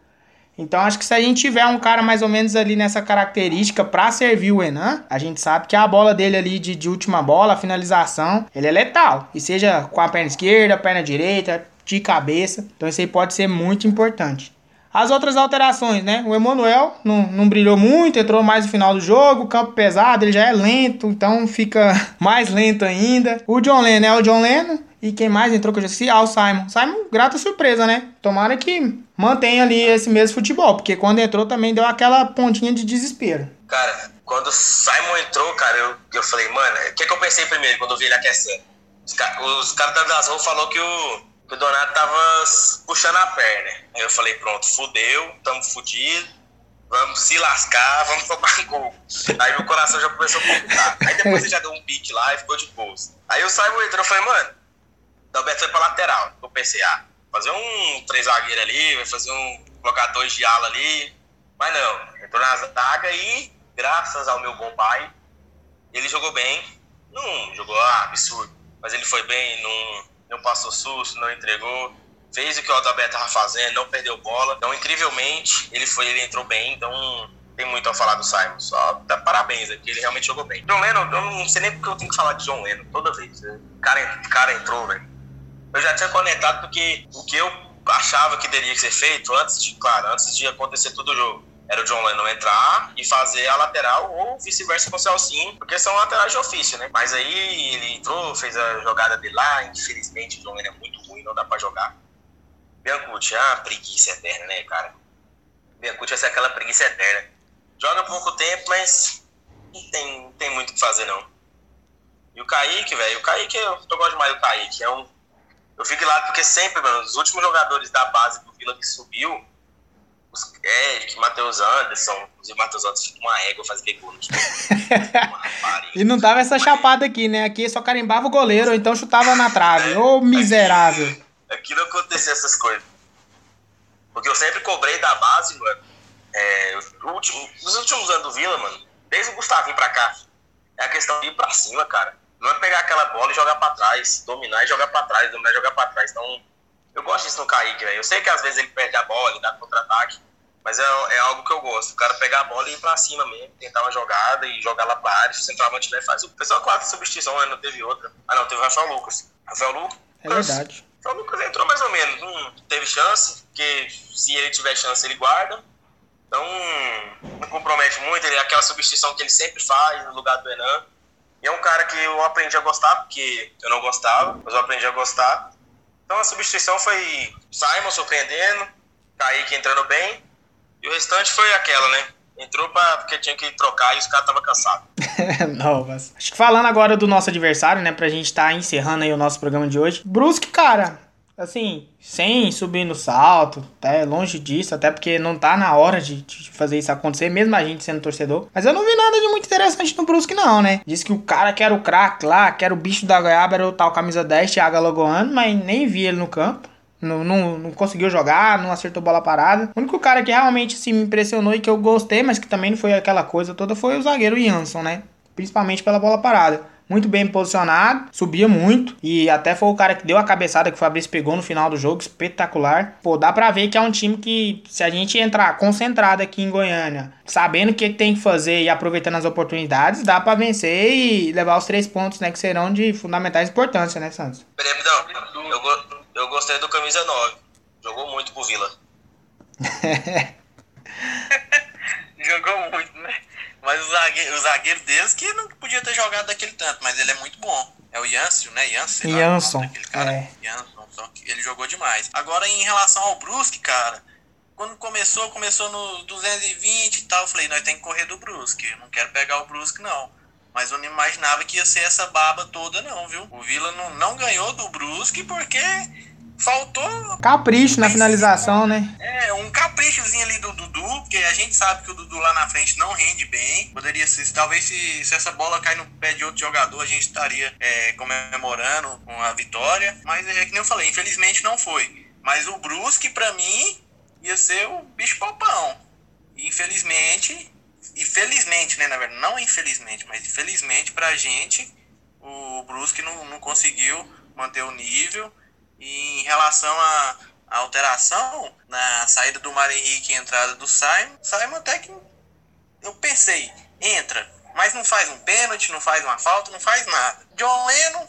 Então acho que se a gente tiver um cara mais ou menos ali nessa característica para servir o Enan, a gente sabe que a bola dele ali de, de última bola, a finalização, ele é letal. E seja com a perna esquerda, perna direita, de cabeça. Então isso aí pode ser muito importante. As outras alterações, né? O Emanuel não, não brilhou muito, entrou mais no final do jogo, campo pesado, ele já é lento, então fica (laughs) mais lento ainda. O John Lennon é o John Lennon. E quem mais entrou que eu já disse? Ah, o Simon. Simon, grata surpresa, né? Tomara que mantenha ali esse mesmo futebol, porque quando entrou também deu aquela pontinha de desespero. Cara, quando o Simon entrou, cara, eu, eu falei, mano, o que, que eu pensei primeiro quando eu vi ele aquecendo? Os, os caras da Glasgow falou que o, o Donato tava puxando a perna. Aí eu falei, pronto, fudeu, tamo fudido, vamos se lascar, (laughs) vamos tomar gol. Aí meu coração já começou a complicar. Aí depois ele já deu um pique lá e ficou de boa. Aí o Simon entrou, eu falei, mano, o Alberto foi pra lateral. Eu pensei, ah, fazer um três zagueiro ali, vai fazer um, colocar dois de ala ali. Mas não, entrou na zaga e, graças ao meu bom pai, ele jogou bem. Não jogou ah, absurdo, mas ele foi bem, não, não passou susto, não entregou. Fez o que o Adalberto estava fazendo, não perdeu bola. Então, incrivelmente, ele foi, ele entrou bem. Então, tem muito a falar do Simon. Só dá parabéns aqui, ele realmente jogou bem. John Lennon, eu não sei nem porque eu tenho que falar de John Lennon toda vez. O cara, o cara entrou, velho. Eu já tinha conectado porque o que eu achava que teria que ser feito antes de, claro, antes de acontecer todo o jogo era o John Lennon entrar e fazer a lateral ou vice-versa com o Celcinho, porque são laterais de ofício, né? Mas aí ele entrou, fez a jogada dele lá, infelizmente o John Lennon é muito ruim, não dá pra jogar. Biancucci, ah, preguiça eterna, né, cara? Biancucci vai ser aquela preguiça eterna. Joga pouco tempo, mas não tem, não tem muito o que fazer, não. E o Kaique, velho, o Kaique, eu, eu gosto demais do Kaique, é um... Eu fico lá porque sempre, mano, os últimos jogadores da base do Vila que subiu, os Eric, Matheus Anderson, inclusive Matheus Anderson uma égua fazer gol no (laughs) E não tava essa chapada aqui, né? Aqui só carimbava o goleiro, ou então chutava na trave. Ô, miserável. Aqui, aqui não acontecia essas coisas. Porque eu sempre cobrei da base, mano. É, último, nos últimos anos do Vila, mano, desde o Gustavinho pra cá, é a questão de ir pra cima, cara. Não é pegar aquela bola e jogar pra trás, dominar e jogar pra trás, dominar e jogar pra trás. Então, eu gosto disso no Kaique, velho. Eu sei que às vezes ele perde a bola, ele dá contra-ataque, mas é, é algo que eu gosto. O cara pegar a bola e ir pra cima mesmo, tentar uma jogada e jogar lá pra área. Se o centroavante tiver, faz. O pessoal quatro substituição, né? não teve outra. Ah, não, teve o Rafael Lucas. Rafael Lucas. É verdade. Rafael Lucas entrou mais ou menos. Não teve chance, porque se ele tiver chance, ele guarda. Então, não compromete muito. Ele é aquela substituição que ele sempre faz no lugar do Enan. E é um cara que eu aprendi a gostar, porque eu não gostava, mas eu aprendi a gostar. Então a substituição foi Simon surpreendendo, Kaique entrando bem, e o restante foi aquela, né? Entrou pra, porque tinha que trocar e os caras estavam cansados. (laughs) Não, mas... Acho que falando agora do nosso adversário, né? Pra gente estar tá encerrando aí o nosso programa de hoje. Brusque, cara, assim, sem subir no salto, até longe disso, até porque não tá na hora de, de, fazer isso acontecer, mesmo a gente sendo torcedor. Mas eu não vi nada de muito interessante no Brusque, não, né? Diz que o cara que era o craque lá, que era o bicho da goiaba, era o tal camisa 10, Thiago Alagoano, mas nem vi ele no campo. Não, não, não, conseguiu jogar, não acertou bola parada. O único cara que realmente se me impressionou e que eu gostei, mas que também não foi aquela coisa toda, foi o zagueiro Jansson, né? Principalmente pela bola parada muito bem posicionado, subia muito e até foi o cara que deu a cabeçada que o Fabrício pegou no final do jogo, espetacular. Pô, dá pra ver que é um time que, se a gente entrar concentrado aqui em Goiânia, sabendo o que tem que fazer e aproveitando as oportunidades, dá pra vencer e levar os três pontos, né, que serão de fundamentais importância, né, Santos? Não, eu, eu gostei do camisa 9. Jogou muito pro Vila. (laughs) (laughs) Jogou muito, né? Mas o zagueiro, o zagueiro deles que não podia ter jogado daquele tanto, mas ele é muito bom. É o Jansson, né? Jansson. Jansson. Cara. É. Jansson, só que ele jogou demais. Agora, em relação ao Brusque, cara, quando começou, começou no 220 e tal, eu falei, nós tem que correr do Brusque. Eu não quero pegar o Brusque, não. Mas eu não imaginava que ia ser essa baba toda, não, viu? O Vila não, não ganhou do Brusque porque faltou. Capricho na finalização, né? É, um caprichozinho ali do Dudu, porque a gente sabe que o Dudu lá na frente não rende bem. Poderia ser, talvez se, se essa bola cair no pé de outro jogador, a gente estaria é, comemorando uma vitória. Mas é que nem eu falei, infelizmente não foi. Mas o Brusque, para mim, ia ser o bicho palpão. Infelizmente, e felizmente, né, na verdade, não infelizmente, mas felizmente pra gente, o Brusque não, não conseguiu manter o nível e em relação à, alteração, na saída do Mário Henrique e entrada do Simon, Simon até que eu pensei, entra, mas não faz um pênalti, não faz uma falta, não faz nada. John Lennon,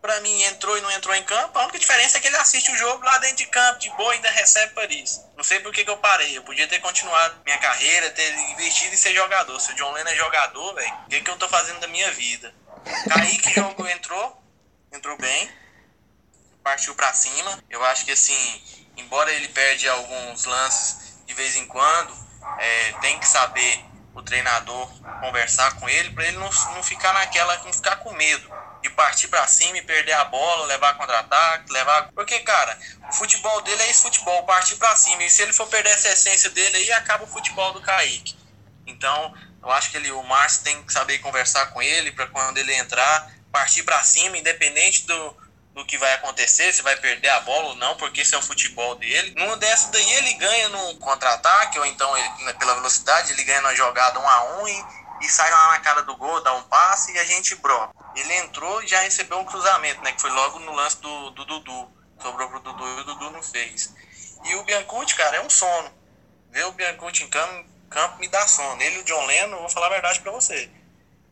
pra mim, entrou e não entrou em campo. A única diferença é que ele assiste o jogo lá dentro de campo, de boa, ainda recebe para isso. Não sei por que, que eu parei. Eu podia ter continuado minha carreira, ter investido em ser jogador. Se o John Lennon é jogador, velho, o que, que eu tô fazendo da minha vida? Kaique jogou, entrou, entrou bem, partiu para cima. Eu acho que assim, embora ele perde alguns lances de vez em quando, é, tem que saber o treinador conversar com ele para ele não, não ficar naquela, não ficar com medo de partir para cima e perder a bola, levar contra-ataque, levar. Porque, cara, o futebol dele é esse futebol, partir para cima. E se ele for perder essa essência dele aí, acaba o futebol do Kaique. Então, eu acho que ele, o Márcio tem que saber conversar com ele para quando ele entrar, partir para cima, independente do, do que vai acontecer, se vai perder a bola ou não, porque esse é o futebol dele. Numa dessa daí ele ganha no contra-ataque, ou então ele, né, pela velocidade, ele ganha na jogada um a um e, e sai lá na cara do gol, dá um passe e a gente broca. Ele entrou e já recebeu um cruzamento, né? Que foi logo no lance do, do Dudu. Sobrou pro Dudu e o Dudu não fez. E o Biancucci, cara, é um sono. Ver o Biancucci em campo, campo me dá sono. Ele e o John Lennon, vou falar a verdade pra você.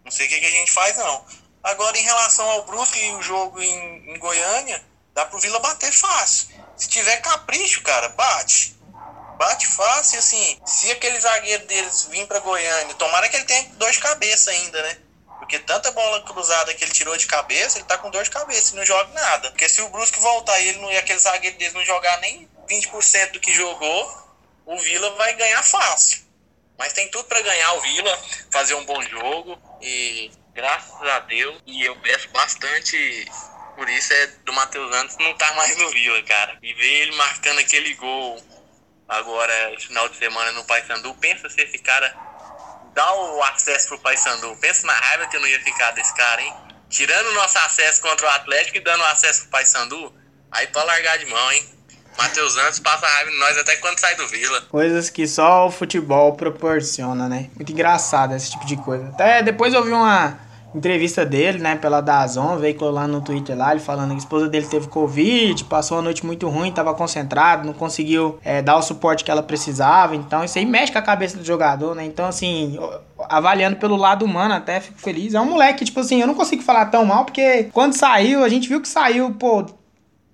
Não sei o que, que a gente faz, não. Agora, em relação ao Brusque e o jogo em, em Goiânia, dá pro Vila bater fácil. Se tiver capricho, cara, bate. Bate fácil, assim. Se aquele zagueiro deles vir pra Goiânia, tomara que ele tenha dor de cabeça ainda, né? Porque tanta bola cruzada que ele tirou de cabeça, ele tá com dor de cabeça e não joga nada. Porque se o Brusque voltar e, ele não, e aquele zagueiro deles não jogar nem 20% do que jogou, o Vila vai ganhar fácil. Mas tem tudo para ganhar o Vila, fazer um bom jogo e graças a Deus, e eu peço bastante por isso é do Matheus Santos não tá mais no Vila, cara. E ver ele marcando aquele gol agora, final de semana no Paysandu, pensa se esse cara dá o acesso pro Paysandu. Pensa na raiva que eu não ia ficar desse cara, hein? Tirando o nosso acesso contra o Atlético e dando acesso pro Paysandu, aí pra largar de mão, hein? Matheus Antes passa raiva em nós até quando sai do Vila. Coisas que só o futebol proporciona, né? Muito engraçado esse tipo de coisa. Até depois eu vi uma entrevista dele, né, pela Dazon, veio lá no Twitter lá, ele falando que a esposa dele teve Covid, passou uma noite muito ruim, tava concentrado, não conseguiu é, dar o suporte que ela precisava, então isso aí mexe com a cabeça do jogador, né, então assim, avaliando pelo lado humano até, fico feliz, é um moleque, tipo assim, eu não consigo falar tão mal, porque quando saiu, a gente viu que saiu, pô,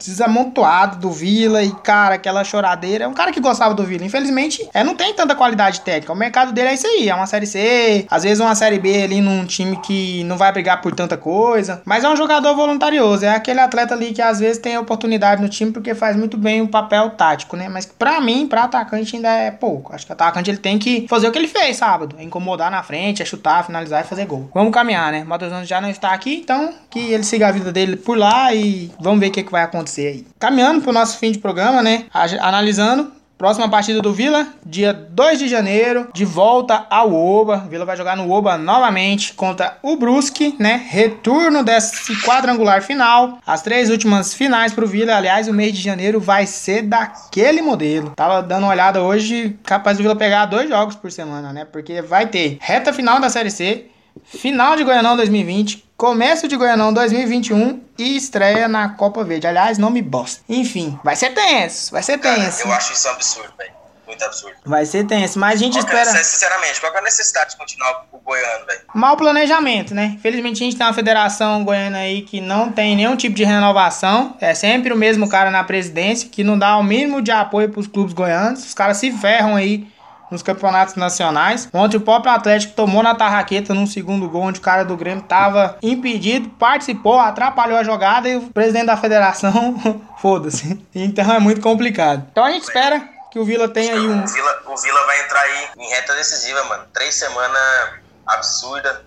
desamontoado do Vila e, cara, aquela choradeira. É um cara que gostava do Vila. Infelizmente, é, não tem tanta qualidade técnica. O mercado dele é isso aí. É uma Série C, às vezes uma Série B ali num time que não vai brigar por tanta coisa. Mas é um jogador voluntarioso. É aquele atleta ali que às vezes tem oportunidade no time porque faz muito bem o papel tático, né? Mas pra mim, pra atacante ainda é pouco. Acho que o atacante ele tem que fazer o que ele fez sábado. É incomodar na frente, é chutar, finalizar e fazer gol. Vamos caminhar, né? O Matheus já não está aqui, então que ele siga a vida dele por lá e vamos ver o que, que vai acontecer acontecer aí. Caminhando para o nosso fim de programa, né? Analisando. Próxima partida do Vila, dia 2 de janeiro, de volta ao Oba. Vila vai jogar no Oba novamente contra o Brusque, né? Retorno desse quadrangular final. As três últimas finais pro Vila. Aliás, o mês de janeiro vai ser daquele modelo. Tava dando uma olhada hoje, capaz do Vila pegar dois jogos por semana, né? Porque vai ter reta final da Série C, final de Goianão 2020, começo de Goianão 2021 e estreia na Copa Verde. Aliás, nome bosta. Enfim, vai ser tenso, vai ser tenso. eu acho isso um absurdo, velho. Muito absurdo. Vai ser tenso, mas a gente qual espera. É, sinceramente, qual é a necessidade de continuar o goiano, velho? Mal planejamento, né? Infelizmente a gente tem uma federação goiana aí que não tem nenhum tipo de renovação. É sempre o mesmo cara na presidência que não dá o mínimo de apoio pros clubes goianos. Os caras se ferram aí nos campeonatos nacionais. Ontem o próprio Atlético tomou na tarraqueta num segundo gol, onde o cara do Grêmio tava impedido, participou, atrapalhou a jogada e o presidente da federação, (laughs) foda-se. Então é muito complicado. Então a gente espera que o Vila tenha aí um. O Vila, o Vila vai entrar aí em reta decisiva, mano. Três semanas absurda,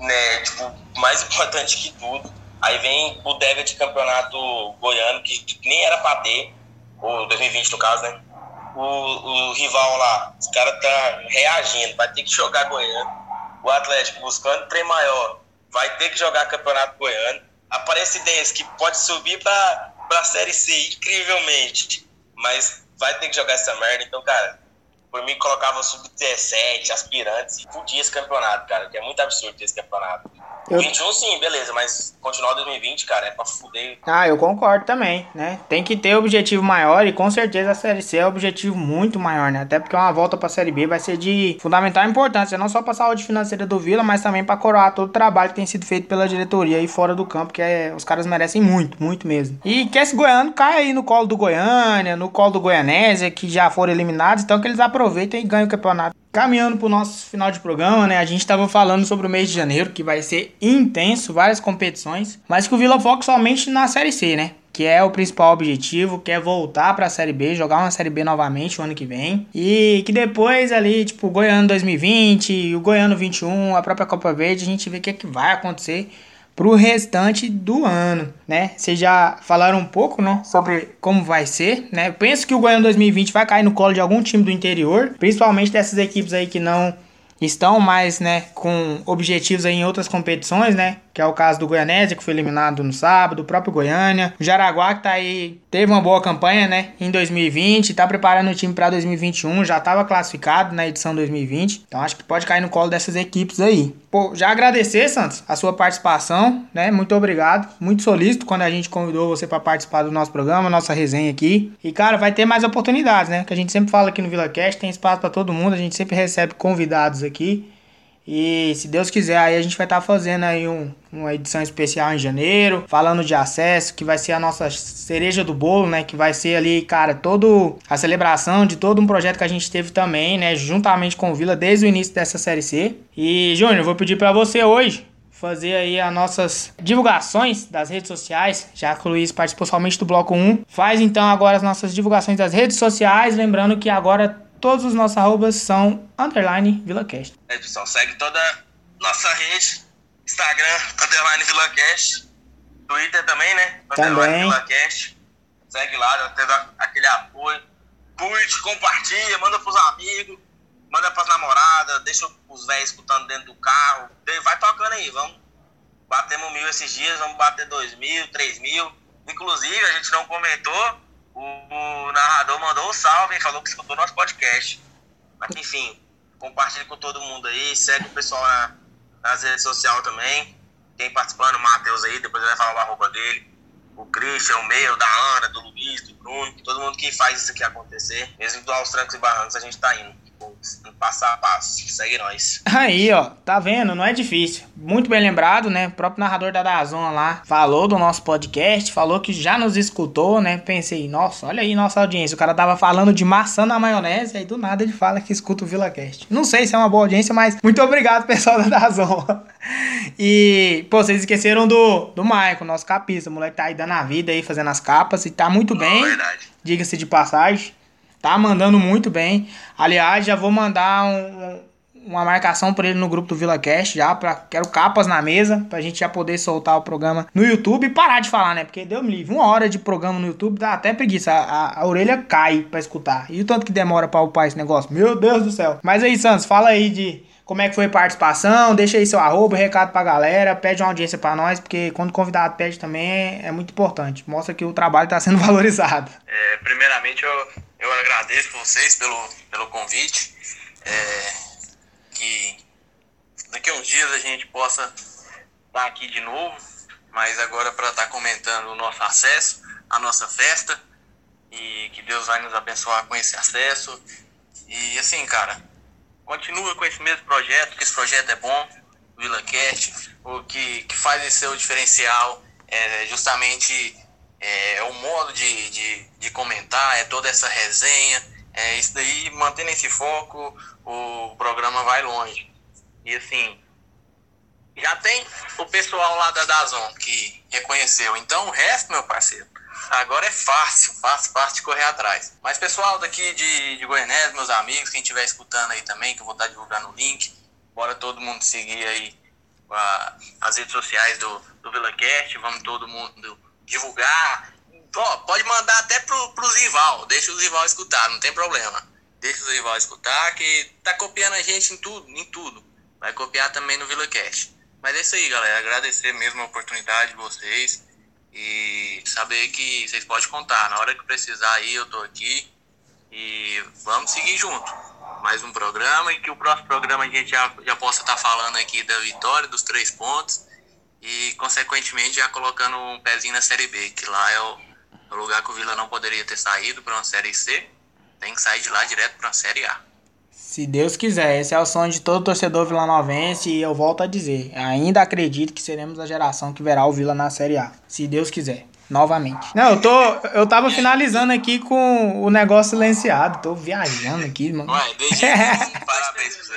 né? Tipo, mais (laughs) importante que tudo. Aí vem o Dega de campeonato goiano, que nem era pra ter, ou 2020 no caso, né? O, o rival lá, os caras tá reagindo, vai ter que jogar Goiano. O Atlético buscando trem maior, vai ter que jogar Campeonato Goiano. Aparece ideias que pode subir para a Série C incrivelmente, mas vai ter que jogar essa merda. Então, cara, por mim colocava sub-17, aspirantes, e podia esse campeonato, cara, que é muito absurdo esse campeonato. Eu... 21 sim, beleza, mas continuar 2020, cara, é pra fuder. Ah, eu concordo também, né? Tem que ter objetivo maior e com certeza a Série C é um objetivo muito maior, né? Até porque uma volta pra Série B vai ser de fundamental importância, não só pra saúde financeira do Vila, mas também pra coroar todo o trabalho que tem sido feito pela diretoria aí fora do campo, que é, os caras merecem muito, muito mesmo. E que esse Goiano cai aí no colo do Goiânia, no colo do Goianésia, que já foram eliminados, então que eles aproveitem e ganhem o campeonato. Caminhando pro nosso final de programa, né? A gente tava falando sobre o mês de janeiro, que vai ser intenso, várias competições, mas que o Vila foca somente na Série C, né? que é o principal objetivo, que é voltar para a Série B, jogar uma Série B novamente o ano que vem. E que depois ali, tipo, o Goiano 2020, o Goiano 21, a própria Copa Verde, a gente vê o que, é que vai acontecer pro restante do ano, né? Vocês já falaram um pouco, né, sobre como vai ser, né? Penso que o Goiano 2020 vai cair no colo de algum time do interior, principalmente dessas equipes aí que não estão mais, né, com objetivos aí em outras competições, né? Que é o caso do Goianésia, que foi eliminado no sábado, o próprio Goiânia. O Jaraguá, que tá aí, teve uma boa campanha, né, em 2020, tá preparando o time para 2021, já estava classificado na edição 2020. Então acho que pode cair no colo dessas equipes aí. Pô, já agradecer, Santos, a sua participação, né? Muito obrigado. Muito solícito quando a gente convidou você para participar do nosso programa, nossa resenha aqui. E, cara, vai ter mais oportunidades, né? Que a gente sempre fala aqui no VilaCast, tem espaço para todo mundo, a gente sempre recebe convidados aqui. E se Deus quiser, aí a gente vai estar tá fazendo aí um, uma edição especial em janeiro, falando de acesso, que vai ser a nossa cereja do bolo, né? Que vai ser ali, cara, todo a celebração de todo um projeto que a gente teve também, né? Juntamente com o Vila desde o início dessa série C. E, Júnior, eu vou pedir para você hoje fazer aí as nossas divulgações das redes sociais, já que o Luiz participou somente do bloco 1. Faz então agora as nossas divulgações das redes sociais, lembrando que agora Todos os nossos arrobas são underline VilaCast. É, pessoal, segue toda nossa rede. Instagram, underline VilaCast. Twitter também, né? Também. VilaCast. Segue lá, tendo aquele apoio. Curte, compartilha, manda pros amigos, manda pras namoradas, deixa os velhos escutando dentro do carro. Vai tocando aí, vamos. Batemos mil esses dias, vamos bater dois mil, três mil. Inclusive, a gente não comentou, o, o narrador mandou um salve e falou que escutou nosso podcast. Mas enfim, compartilhe com todo mundo aí, segue o pessoal na, nas redes sociais também. Quem participando, o Matheus aí, depois ele vai falar o arroba dele. O Christian, o meu, da Ana, do Luiz, do Bruno, todo mundo que faz isso aqui acontecer. Mesmo do aos trancos e barrancos, a gente tá indo passo a passo. Segue nós. Aí, ó, tá vendo? Não é difícil. Muito bem lembrado, né? O próprio narrador da Dazona lá falou do nosso podcast, falou que já nos escutou, né? Pensei, nossa, olha aí nossa audiência. O cara tava falando de maçã na maionese, aí do nada ele fala que escuta o VilaCast. Não sei se é uma boa audiência, mas muito obrigado, (laughs) pessoal da Dazona. E, pô, vocês esqueceram do, do Michael, nosso capista. O moleque tá aí dando a vida aí, fazendo as capas e tá muito bem. Diga-se de passagem. Tá mandando muito bem. Aliás, já vou mandar um, uma marcação por ele no grupo do VilaCast já. Pra, quero capas na mesa. Pra gente já poder soltar o programa no YouTube e parar de falar, né? Porque deu me livre. Uma hora de programa no YouTube dá até preguiça. A, a, a, orelha cai pra escutar. E o tanto que demora pra upar esse negócio. Meu Deus do céu. Mas aí, Santos, fala aí de como é que foi a participação, deixa aí seu arroba, recado pra galera, pede uma audiência pra nós, porque quando o convidado pede também é, é muito importante. Mostra que o trabalho tá sendo (laughs) valorizado. É, primeiramente, eu eu agradeço vocês pelo, pelo convite. É, que daqui a uns dias a gente possa estar aqui de novo, mas agora para estar comentando o nosso acesso, a nossa festa, e que Deus vai nos abençoar com esse acesso. E assim, cara, continua com esse mesmo projeto, que esse projeto é bom, o VilaCast, o que, que faz esse seu diferencial é justamente é, o modo de, de, de, comentar, é toda essa resenha, é isso daí, mantendo esse foco, o programa vai longe. E assim, já tem o pessoal lá da Dazon que reconheceu, então o resto, meu parceiro, agora é fácil, fácil, fácil de correr atrás. Mas pessoal daqui de, de Goianese, meus amigos, quem estiver escutando aí também, que eu vou estar divulgando o link, bora todo mundo seguir aí a, as redes sociais do, do VilaCast, vamos todo mundo divulgar. Ó, pode mandar até pro, pro Zival, deixa o Zival escutar, não tem problema. Deixa o Zival escutar, que tá copiando a gente em tudo, em tudo. Vai copiar também no VilaCast. Mas é isso aí, galera. Agradecer mesmo a oportunidade de vocês. E saber que vocês podem contar. Na hora que precisar aí, eu tô aqui. E vamos seguir junto. Mais um programa e que o próximo programa a gente já, já possa estar tá falando aqui da vitória, dos três pontos e, consequentemente, já colocando um pezinho na Série B, que lá é o, o lugar que o Vila não poderia ter saído para uma Série C, tem que sair de lá direto para uma Série A. Se Deus quiser, esse é o sonho de todo torcedor vilanovense e eu volto a dizer, ainda acredito que seremos a geração que verá o Vila na Série A, se Deus quiser. Novamente. Não, eu tô. Eu tava finalizando aqui com o negócio silenciado. Tô viajando aqui, mano. Ué, desde (laughs) parabéns pra você.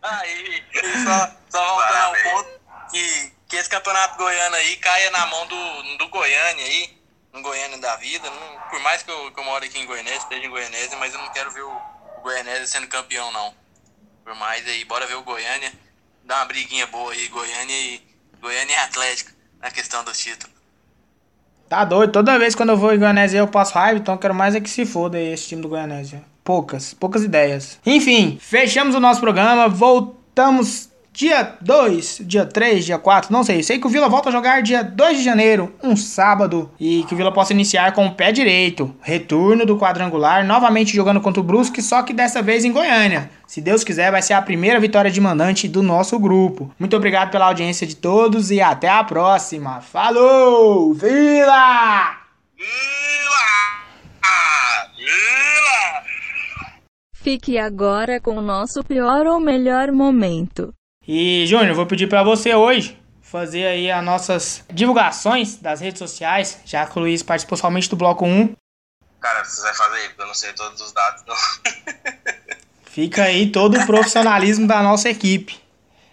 (laughs) Aí, só, só voltando ao ponto que, que esse campeonato goiano aí caia na mão do, do Goiânia aí no Goiânia da vida. Não, por mais que eu, que eu moro aqui em Goiânia, esteja em Goiânia, mas eu não quero ver o, o Goiânia sendo campeão, não. Por mais aí, bora ver o Goiânia. Dá uma briguinha boa aí, Goiânia e Goiânia e Atlético na questão do título. Tá doido, toda vez quando eu vou em Goianésia eu passo raiva, então eu quero mais é que se foda esse time do Goianésia. Poucas, poucas ideias. Enfim, fechamos o nosso programa, voltamos Dia 2, dia 3, dia 4, não sei. Sei que o Vila volta a jogar dia 2 de janeiro, um sábado. E que o Vila possa iniciar com o pé direito. Retorno do quadrangular, novamente jogando contra o Brusque, só que dessa vez em Goiânia. Se Deus quiser, vai ser a primeira vitória de mandante do nosso grupo. Muito obrigado pela audiência de todos e até a próxima. Falou! Vila! Vila! Vila! Fique agora com o nosso pior ou melhor momento. E, Júnior, vou pedir para você hoje fazer aí as nossas divulgações das redes sociais, já que o Luiz participou somente do bloco 1. Cara, você vai fazer porque eu não sei todos os dados, não. (laughs) Fica aí todo o profissionalismo da nossa equipe.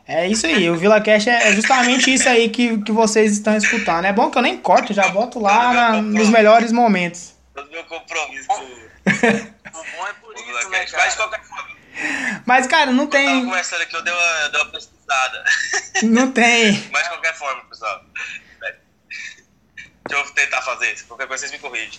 É isso aí, o VilaCast é justamente isso aí que, que vocês estão escutando. É bom que eu nem corto, já boto lá na, nos melhores momentos. Todo meu compromisso. o bom é por isso, né, cara? Mas qualquer mas, cara, não tem. Eu tava conversando aqui, eu dei uma, dei uma pesquisada. (laughs) Não tem. Mas de qualquer forma, pessoal. Deixa eu tentar fazer isso. Qualquer coisa vocês me corrigem.